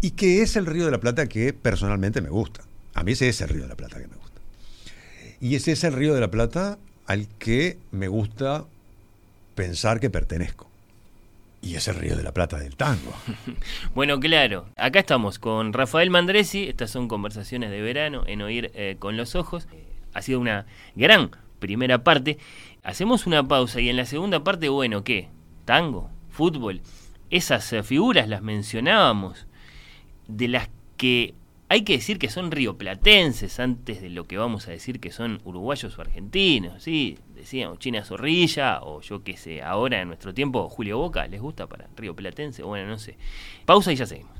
y que es el Río de la Plata que personalmente me gusta. A mí ese es el Río de la Plata que me gusta. Y ese es el Río de la Plata al que me gusta pensar que pertenezco. Y es el Río de la Plata del tango. bueno, claro. Acá estamos con Rafael Mandresi. Estas son conversaciones de verano en Oír eh, con los Ojos. Ha sido una gran primera parte. Hacemos una pausa y en la segunda parte, bueno, ¿qué? Tango, fútbol. Esas eh, figuras las mencionábamos, de las que hay que decir que son rioplatenses antes de lo que vamos a decir que son uruguayos o argentinos, ¿sí? Decíamos China Zorrilla o yo qué sé, ahora en nuestro tiempo Julio Boca, ¿les gusta para rioplatense? Bueno, no sé. Pausa y ya seguimos.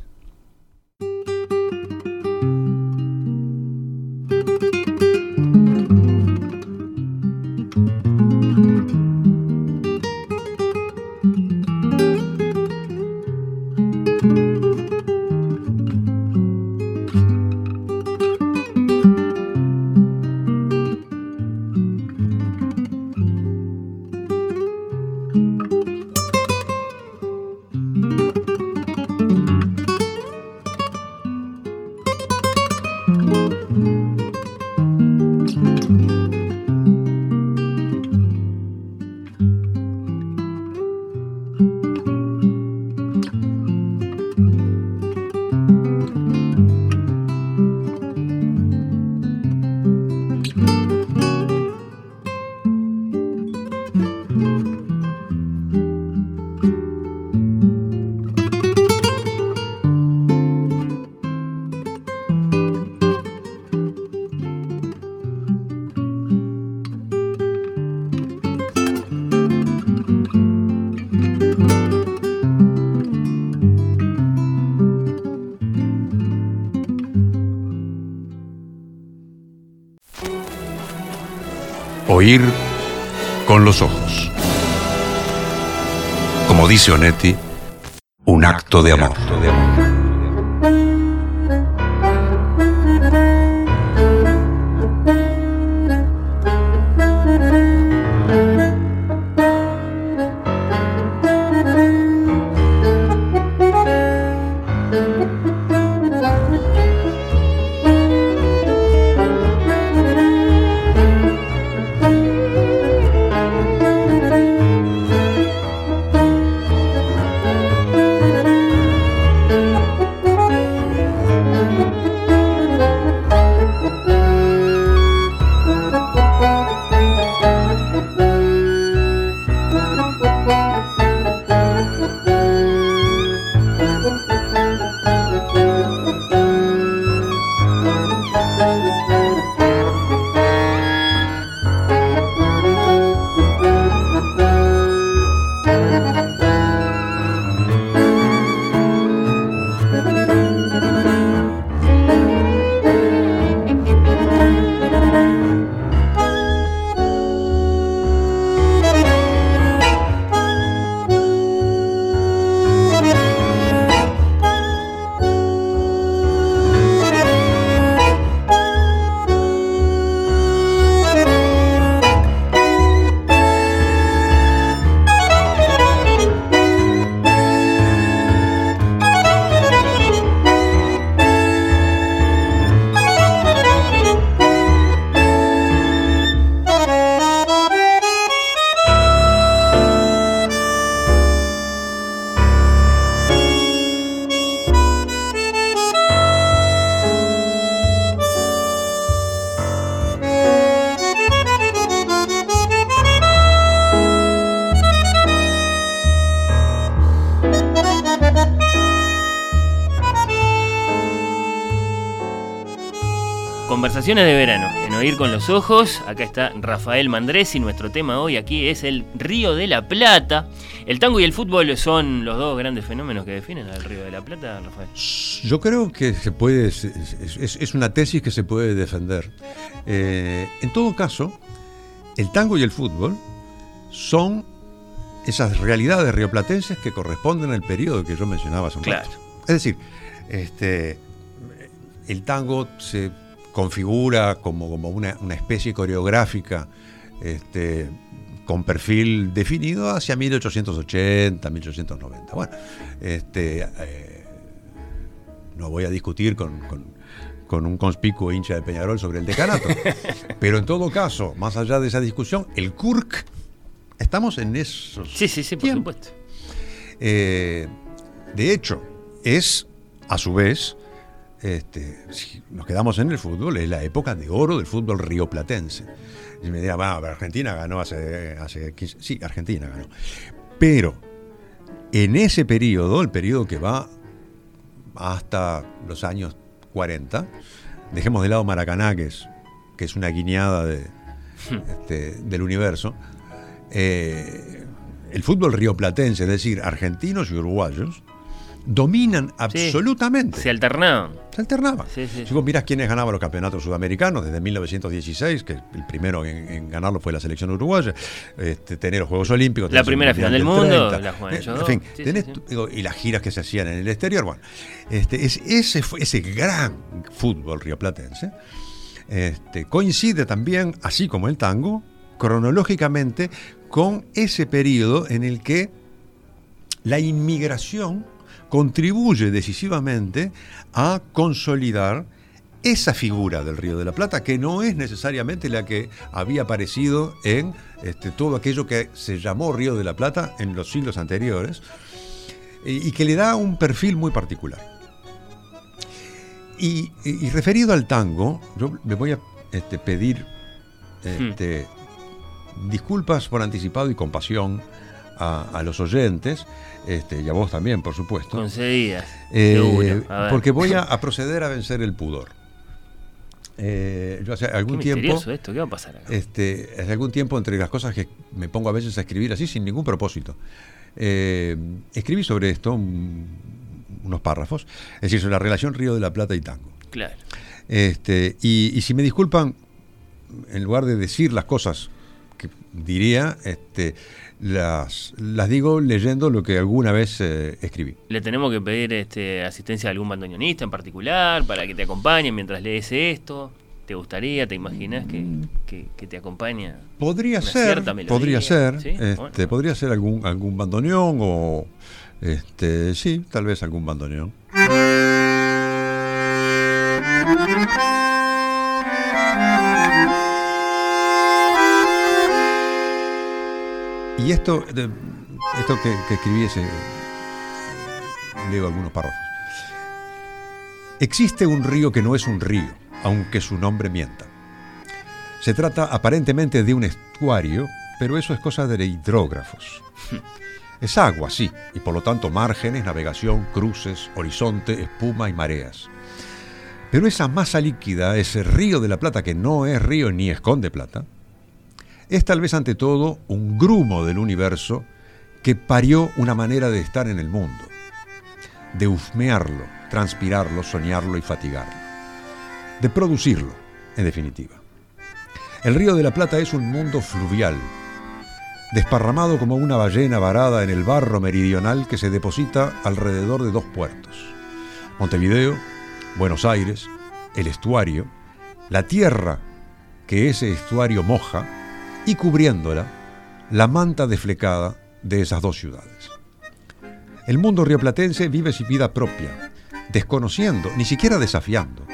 Dice Onetti, un acto de amor. De verano, en Oír con los Ojos. Acá está Rafael Mandresi. Nuestro tema hoy aquí es el Río de la Plata. El tango y el fútbol son los dos grandes fenómenos que definen al Río de la Plata, Rafael. Yo creo que se puede, es, es una tesis que se puede defender. Eh, en todo caso, el tango y el fútbol son esas realidades rioplatenses que corresponden al periodo que yo mencionaba hace un Claro. rato. Es decir, este, el tango se configura como, como una, una especie coreográfica este, con perfil definido hacia 1880, 1890. Bueno, este, eh, no voy a discutir con, con- con un conspicuo hincha de Peñarol sobre el decanato, pero en todo caso, más allá de esa discusión, el KURK, estamos en esos Sí, sí, sí, por tiempos. supuesto. Eh, de hecho, es a su vez, este, si nos quedamos en el fútbol, es la época de oro del fútbol rioplatense. Y me dirá, "Bueno, pero Argentina ganó hace, hace 15 Sí, Argentina ganó. Pero en ese periodo, el periodo que va hasta los años 40, dejemos de lado Maracaná, que es, que es una guiñada de, este, del universo, eh, el fútbol rioplatense, es decir, argentinos y uruguayos, dominan absolutamente. Se alternaban. Se alternaba. Sí, sí, Si vos mirás quiénes ganaban los campeonatos sudamericanos desde 1916, que el primero en, en ganarlo fue la selección uruguaya, este, tener los Juegos Olímpicos. La primera final del del mundo, 30, la juegan eh, En fin, tenés digo, y las giras que se hacían en el exterior. Bueno, este, es, ese, ese gran fútbol rioplatense este, coincide también, así como el tango, cronológicamente con ese periodo en el que la inmigración contribuye decisivamente a consolidar esa figura del Río de la Plata, que no es necesariamente la que había aparecido en este, todo aquello que se llamó Río de la Plata en los siglos anteriores, y, que le da un perfil muy particular. Y, y- y referido al tango, yo le voy a este, pedir este, disculpas por anticipado y compasión a, a los oyentes, este, y a vos también, por supuesto. Concedidas. Eh, porque voy a, a proceder a vencer el pudor. Eh, yo hace Qué algún tiempo, esto, ¿qué va a pasar acá? este, hace algún tiempo entre las cosas que me pongo a veces a escribir así sin ningún propósito, eh, escribí sobre esto un- unos párrafos, es decir, sobre la relación Río de la Plata y tango. Claro. Este, y, y si me disculpan, en lugar de decir las cosas que diría, este, las, las digo leyendo lo que alguna vez eh, escribí. ¿Le tenemos que pedir este, asistencia a algún bandoneonista en particular para que te acompañe mientras lees esto? ¿Te gustaría, te imaginas que, te acompaña? Podría ser, podría ser, este, podría ser algún, algún bandoneón o, este, sí, tal vez algún bandoneón. Y esto, esto que, escribí ese, leo algunos párrafos. Existe un río que no es un río, aunque su nombre mienta. Se trata aparentemente de un estuario, pero eso es cosa de hidrógrafos. Es agua, sí, y por lo tanto márgenes, navegación, cruces, horizonte, espuma y mareas. Pero esa masa líquida, ese río de la plata que no es río ni esconde plata, es tal vez ante todo un grumo del universo que parió una manera de estar en el mundo, de husmearlo, transpirarlo, soñarlo y fatigarlo, de producirlo, en definitiva. El río de la Plata es un mundo fluvial, desparramado como una ballena varada en el barro meridional que se deposita alrededor de dos puertos. Montevideo, Buenos Aires, el estuario, la tierra que ese estuario moja y cubriéndola la manta desflecada de esas dos ciudades. El mundo rioplatense vive su vida propia, desconociendo, ni siquiera desafiando,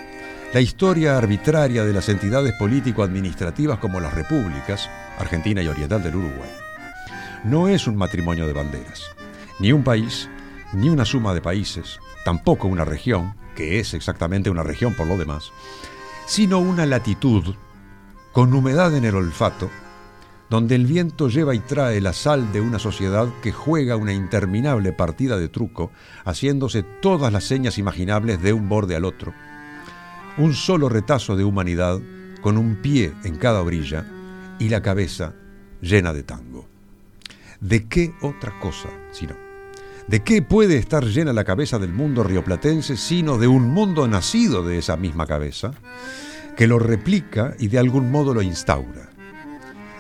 la historia arbitraria de las entidades político-administrativas como las repúblicas, Argentina y Oriental del Uruguay. No es un matrimonio de banderas, ni un país, ni una suma de países, tampoco una región, que es exactamente una región por lo demás, sino una latitud con humedad en el olfato donde el viento lleva y trae la sal de una sociedad que juega una interminable partida de truco, haciéndose todas las señas imaginables de un borde al otro. Un solo retazo de humanidad con un pie en cada orilla y la cabeza llena de tango. ¿De qué otra cosa sino? ¿De qué puede estar llena la cabeza del mundo rioplatense sino de un mundo nacido de esa misma cabeza, que lo replica y de algún modo lo instaura?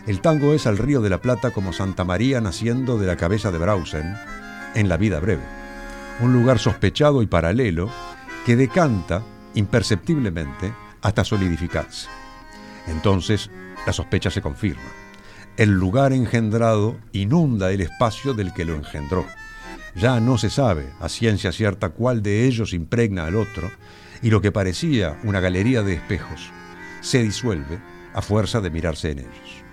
El tango es al Río de la Plata como Santa María naciendo de la cabeza de Brausen en La vida breve, un lugar sospechado y paralelo que decanta imperceptiblemente hasta solidificarse. Entonces, la sospecha se confirma. El lugar engendrado inunda el espacio del que lo engendró. Ya no se sabe a ciencia cierta cuál de ellos impregna al otro, y lo que parecía una galería de espejos se disuelve a fuerza de mirarse en ellos.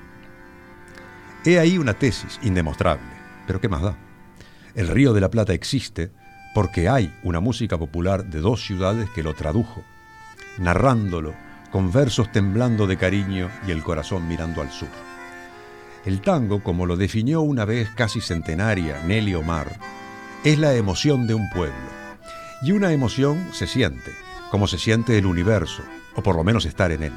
He ahí una tesis indemostrable, pero ¿qué más da? El Río de la Plata existe porque hay una música popular de dos ciudades que lo tradujo, narrándolo con versos temblando de cariño y el corazón mirando al sur. El tango, como lo definió una vez casi centenaria Nelly Omar, es la emoción de un pueblo. Y una emoción se siente, como se siente el universo, o por lo menos estar en él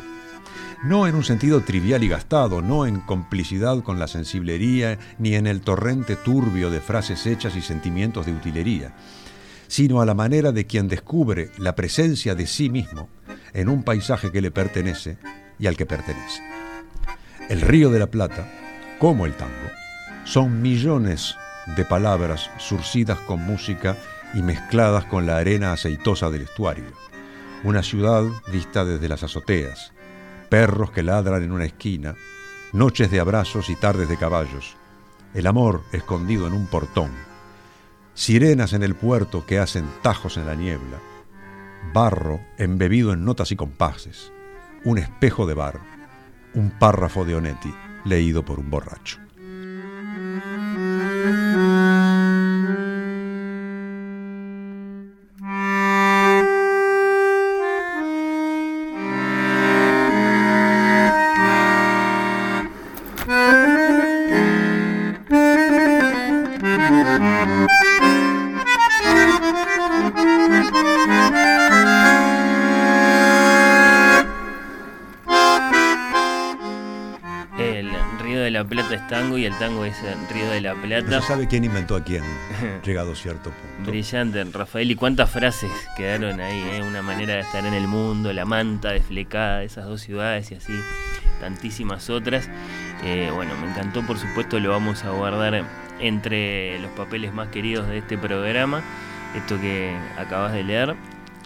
no en un sentido trivial y gastado, no en complicidad con la sensiblería, ni en el torrente turbio de frases hechas y sentimientos de utilería, sino a la manera de quien descubre la presencia de sí mismo en un paisaje que le pertenece y al que pertenece. El río de la Plata, como el tango, son millones de palabras surcidas con música y mezcladas con la arena aceitosa del estuario. Una ciudad vista desde las azoteas, perros que ladran en una esquina, noches de abrazos y tardes de caballos, el amor escondido en un portón, sirenas en el puerto que hacen tajos en la niebla, barro embebido en notas y compases, un espejo de bar, un párrafo de Onetti leído por un borracho. Tango y el tango es el Río de la Plata. No sabe quién inventó a quién, llegado a cierto punto. Brillante, Rafael. ¿Y cuántas frases quedaron ahí? Eh? Una manera de estar en el mundo, la manta desflecada de esas dos ciudades y así tantísimas otras. Eh, bueno, me encantó, por supuesto, lo vamos a guardar entre los papeles más queridos de este programa, esto que acabas de leer.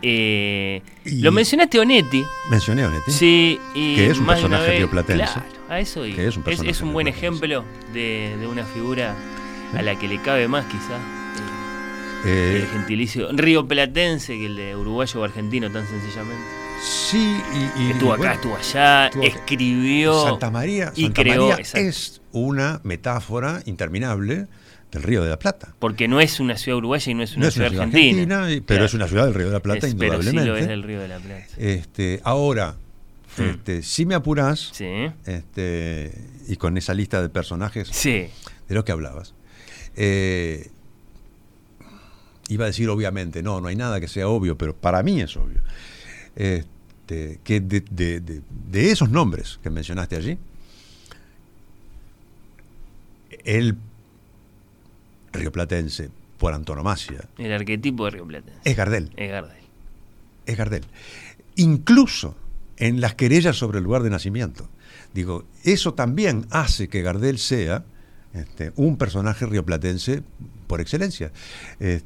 Eh, Lo mencionaste Onetti. Mencioné a Onetti. Sí, y Que es un personaje rioplatense. Claro, a eso. Que es un personaje es, un buen ejemplo de, de una figura a la que le cabe más, quizás, Eh, el gentilicio rioplatense que el de uruguayo o argentino, tan sencillamente. Sí, y, y- estuvo acá, bueno, estuvo allá, estuvo escribió. Santa María, y Santa creó, María es una metáfora interminable del Río de la Plata. Porque no es una ciudad uruguaya y no es una no es ciudad una ciudad argentina. argentina, y- pero Claro. es una ciudad del Río de la Plata, Es- pero sí indudablemente. lo es del Río de la Plata. Este, ahora, Hmm. este, si me apurás, Sí, este, y con esa lista de personajes sí. de los que hablabas, eh, iba a decir obviamente, no, no hay nada que sea obvio, pero para mí es obvio, este, que de, de- de- de esos nombres que mencionaste allí, el rioplatense por antonomasia El arquetipo de Río Platense. es Gardel. Es Gardel. es Gardel. Incluso en las querellas sobre el lugar de nacimiento. Digo, eso también hace que Gardel sea este, un personaje rioplatense por excelencia. Eh,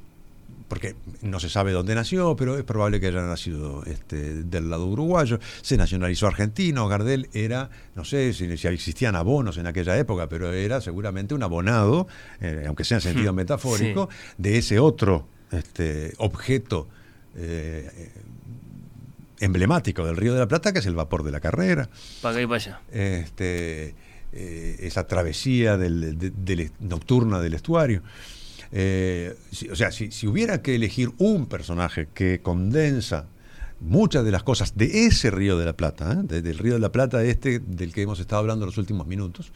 porque no se sabe dónde nació, pero es probable que haya nacido este, del lado uruguayo. Se nacionalizó argentino. Gardel era, no sé si, si existían abonos en aquella época, pero era seguramente un abonado, eh, aunque sea en sentido Hmm, metafórico, de ese otro este, objeto eh, eh, emblemático del Río de la Plata, que es el vapor de la carrera Para acá y para allá. este, eh, esa travesía del- de- del- nocturna del estuario. Eh, si- o sea, si, si hubiera que elegir un personaje que condensa muchas de las cosas de ese Río de la Plata, ¿eh? de- del Río de la Plata este del que hemos estado hablando en los últimos minutos,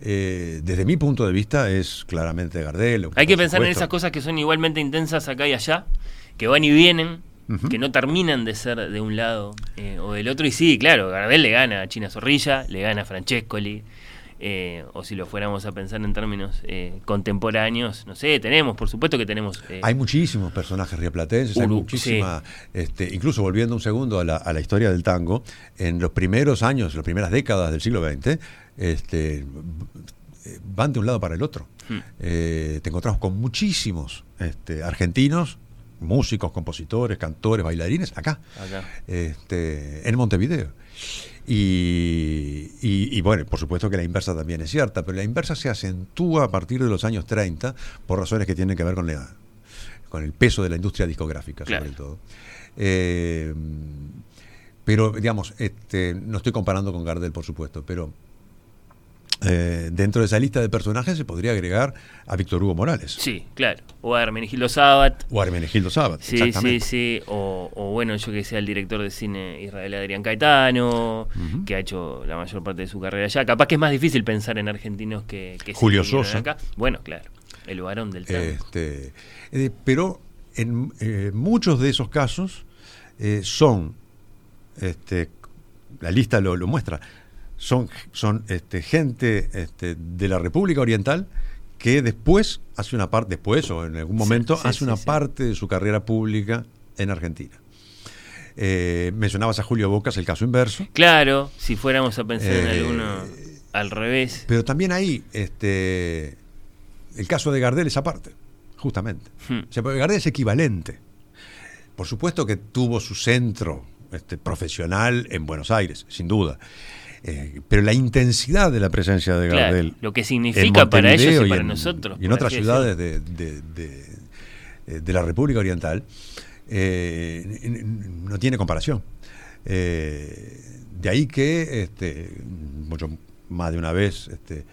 eh, desde mi punto de vista es claramente Gardel. Hay que pensar en esas cosas que son igualmente intensas acá y allá, que van y vienen, que no terminan de ser de un lado eh, o del otro. Y sí, claro, Gardel le gana a China Zorrilla, le gana a Francescoli, eh, o si lo fuéramos a pensar en términos eh, contemporáneos, no sé, tenemos, por supuesto que tenemos... eh, Hay muchísimos personajes rioplatenses, hay Uru- muchísima, este, incluso volviendo un segundo a la, a la historia del tango, en los primeros años, las primeras décadas del siglo XX, este, van de un lado para el otro. Hmm. Eh, te encontramos con muchísimos este, argentinos, músicos, compositores, cantores, bailarines, acá, acá. este, en Montevideo. Y, y- y, bueno, por supuesto que la inversa también es cierta, pero la inversa se acentúa a partir de los años 30 por razones que tienen que ver con, la, con el peso de la industria discográfica, Claro. sobre todo. Eh, pero, digamos, este, no estoy comparando con Gardel, por supuesto, pero eh, dentro de esa lista de personajes se podría agregar a Víctor Hugo Morales Sí, claro. O a Hermenegildo Sabat. o a Hermenegildo Sabat. Sí, sí, exactamente. sí. O, o bueno, yo que sea el director de cine Israel Adrián Caetano, que ha hecho la mayor parte de su carrera allá. Capaz que es más difícil pensar en argentinos que, que Julio Sosa. acá. Bueno, claro. El varón del tango. Este, eh, pero en eh, muchos de esos casos son, este, la lista lo, lo muestra, son, son este, gente este, de la República Oriental que después hace una parte, después o en algún momento, sí, hace sí, una parte de su carrera pública en Argentina. Eh, mencionabas a Julio Bocas, el caso inverso. Claro, si fuéramos a pensar en Eh, alguno al revés. Pero también ahí, este, el caso de Gardel es aparte, justamente. Hmm. O sea, Gardel es equivalente. Por supuesto que tuvo su centro este, profesional en Buenos Aires, sin duda. Eh, pero la intensidad de la presencia de Claro, Gardel. lo que significa para ellos y para en- nosotros. Y en otras ciudades de, de- de- eh, de la República Oriental, eh, no tiene comparación. Eh, de ahí que este, mucho más de una vez este,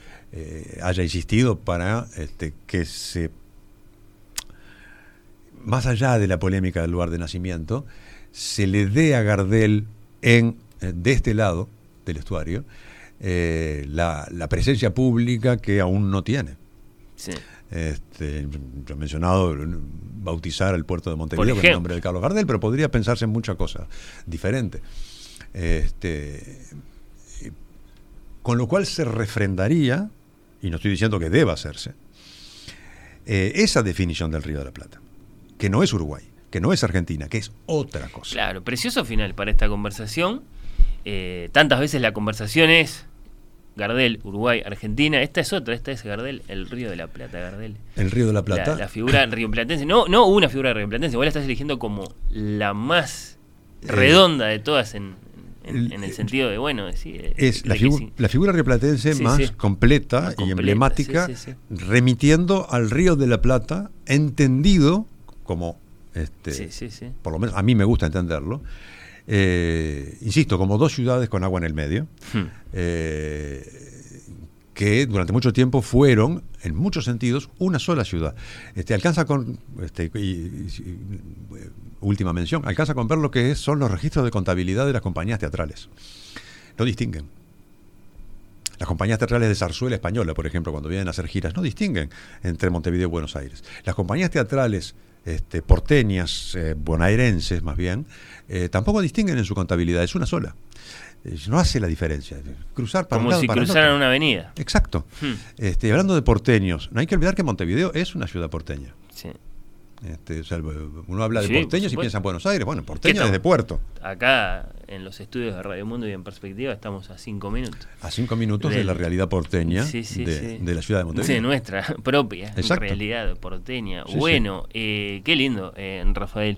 haya insistido para este, que se, más allá de la polémica del lugar de nacimiento, se le dé a Gardel en, de este lado del estuario eh, la, la presencia pública que aún no tiene. Sí. Este, yo he mencionado bautizar el puerto de Montevideo con el nombre de Carlos Gardel, pero podría pensarse en muchas cosas diferentes. Este, con lo cual se refrendaría, y no estoy diciendo que deba hacerse, eh, esa definición del Río de la Plata, que no es Uruguay, que no es Argentina, que es otra cosa. Claro, precioso final para esta conversación. Eh, tantas veces la conversación es Gardel, Uruguay, Argentina. Esta es otra, esta es Gardel, el Río de la Plata, Gardel. El Río de la Plata. La, figura rioplatense. No, no una figura rioplatense, igual la estás eligiendo como la más eh, redonda de todas en, en, el sentido de, bueno, es la, figura rioplatense más, Completa y emblemática, remitiendo al Río de la Plata, entendido como, este, por lo menos a mí me gusta entenderlo, eh, insisto, como dos ciudades con agua en el medio, hmm. eh, que durante mucho tiempo fueron, en muchos sentidos, una sola ciudad. Este, alcanza con, este, última mención, alcanza con ver lo que son los registros de contabilidad de las compañías teatrales. No distinguen. Las compañías teatrales de zarzuela española, por ejemplo, cuando vienen a hacer giras, no distinguen entre Montevideo y Buenos Aires. Las compañías teatrales este, porteñas, eh, bonaerenses más bien, eh, tampoco distinguen en su contabilidad, es una sola. Eh, no hace la diferencia. Cruzar para Como si cruzaran una avenida. Exacto. Hmm. Este, hablando de porteños, no hay que olvidar que Montevideo es una ciudad porteña. Sí. Este, uno habla de porteños y piensa en Buenos Aires. Bueno, porteño es de puerto. Acá, en los estudios de Radio Mundo y en perspectiva, estamos a cinco minutos. A cinco minutos de, la realidad porteña de, la ciudad de Montevideo. Sí, nuestra propia realidad porteña. bueno, eh, qué lindo, eh, Rafael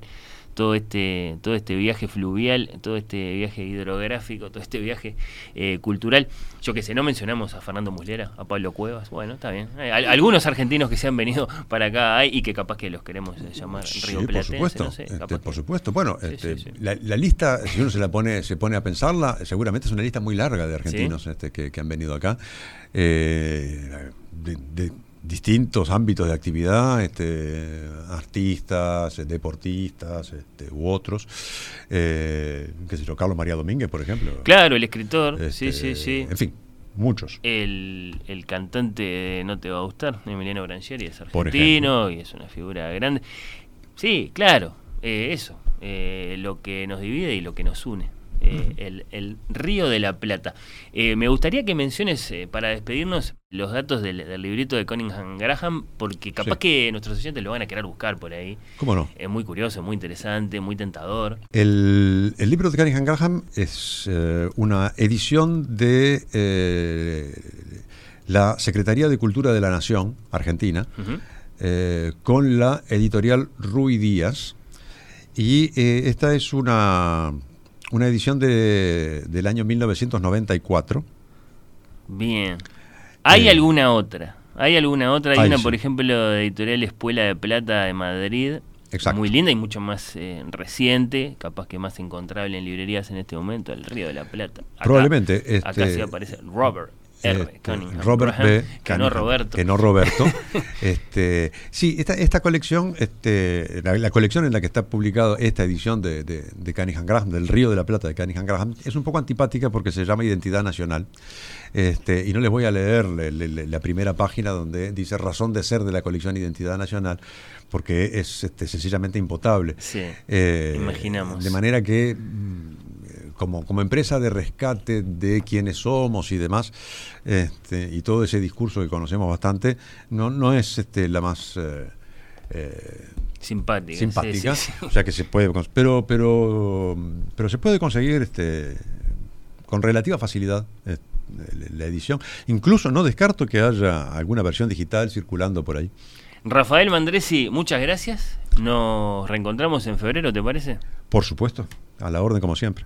todo este, todo este viaje fluvial, todo este viaje hidrográfico, todo este viaje eh, cultural. Yo que sé, no mencionamos a Fernando Muslera, a Pablo Cuevas, bueno, está bien. Hay algunos argentinos que se han venido para acá hay, y que capaz que los queremos eh, llamar Río Por supuesto, este, por supuesto. Bueno, este, la, lista, si uno se la pone, se pone a pensarla, seguramente es una lista muy larga de argentinos este, que, han venido acá. Eh, de distintos ámbitos de actividad, este, artistas, deportistas este, u otros, eh, qué sé yo, Carlos María Domínguez, por ejemplo. Claro, el escritor, sí, este, sí, sí. En fin, muchos. El, el cantante No Te Va a Gustar, Emiliano Branchieri, es argentino y es una figura grande. Sí, claro, eh, eso, eh, lo que nos divide y lo que nos une. Eh, el, Río de la Plata. Eh, me gustaría que menciones, eh, para despedirnos, los datos del, librito de Cunningham Graham, porque capaz que nuestros oyentes lo van a querer buscar por ahí. ¿Cómo no? Es muy curioso, muy interesante, muy tentador. El, libro de Cunningham Graham es una edición de la Secretaría de Cultura de la Nación, Argentina, con la editorial Rui Díaz. Y esta es una una edición de, del año 1994. Bien. ¿Hay eh, alguna otra? ¿Hay alguna otra? Hay una, por ejemplo, de editorial Espuela de Plata de Madrid. Exacto. Muy linda y mucho más eh, reciente, capaz que más encontrable en librerías en este momento, El Río de la Plata. Probablemente. acá sí aparece Robert. R. Este, Robert B. Que no Roberto. Que no Roberto. este, sí, esta, esta colección, este, la, colección en la que está publicada esta edición de, de, de Cunningham Graham, del Río de la Plata de Cunningham Graham, es un poco antipática porque se llama Identidad Nacional. Este, y no les voy a leer la primera página donde dice razón de ser de la colección Identidad Nacional, porque es este, sencillamente impotable. Sí, eh, imaginamos. De manera que como, empresa de rescate de quienes somos y demás, este, y todo ese discurso que conocemos bastante, no, no es este, la más... Eh, eh, simpática. Simpática. O sea que se puede. Pero, pero, pero se puede conseguir este, con relativa facilidad eh, la edición. Incluso no descarto que haya alguna versión digital circulando por ahí. Rafael Mandresi, muchas gracias. Nos reencontramos en febrero, ¿te parece? Por supuesto, a la orden como siempre.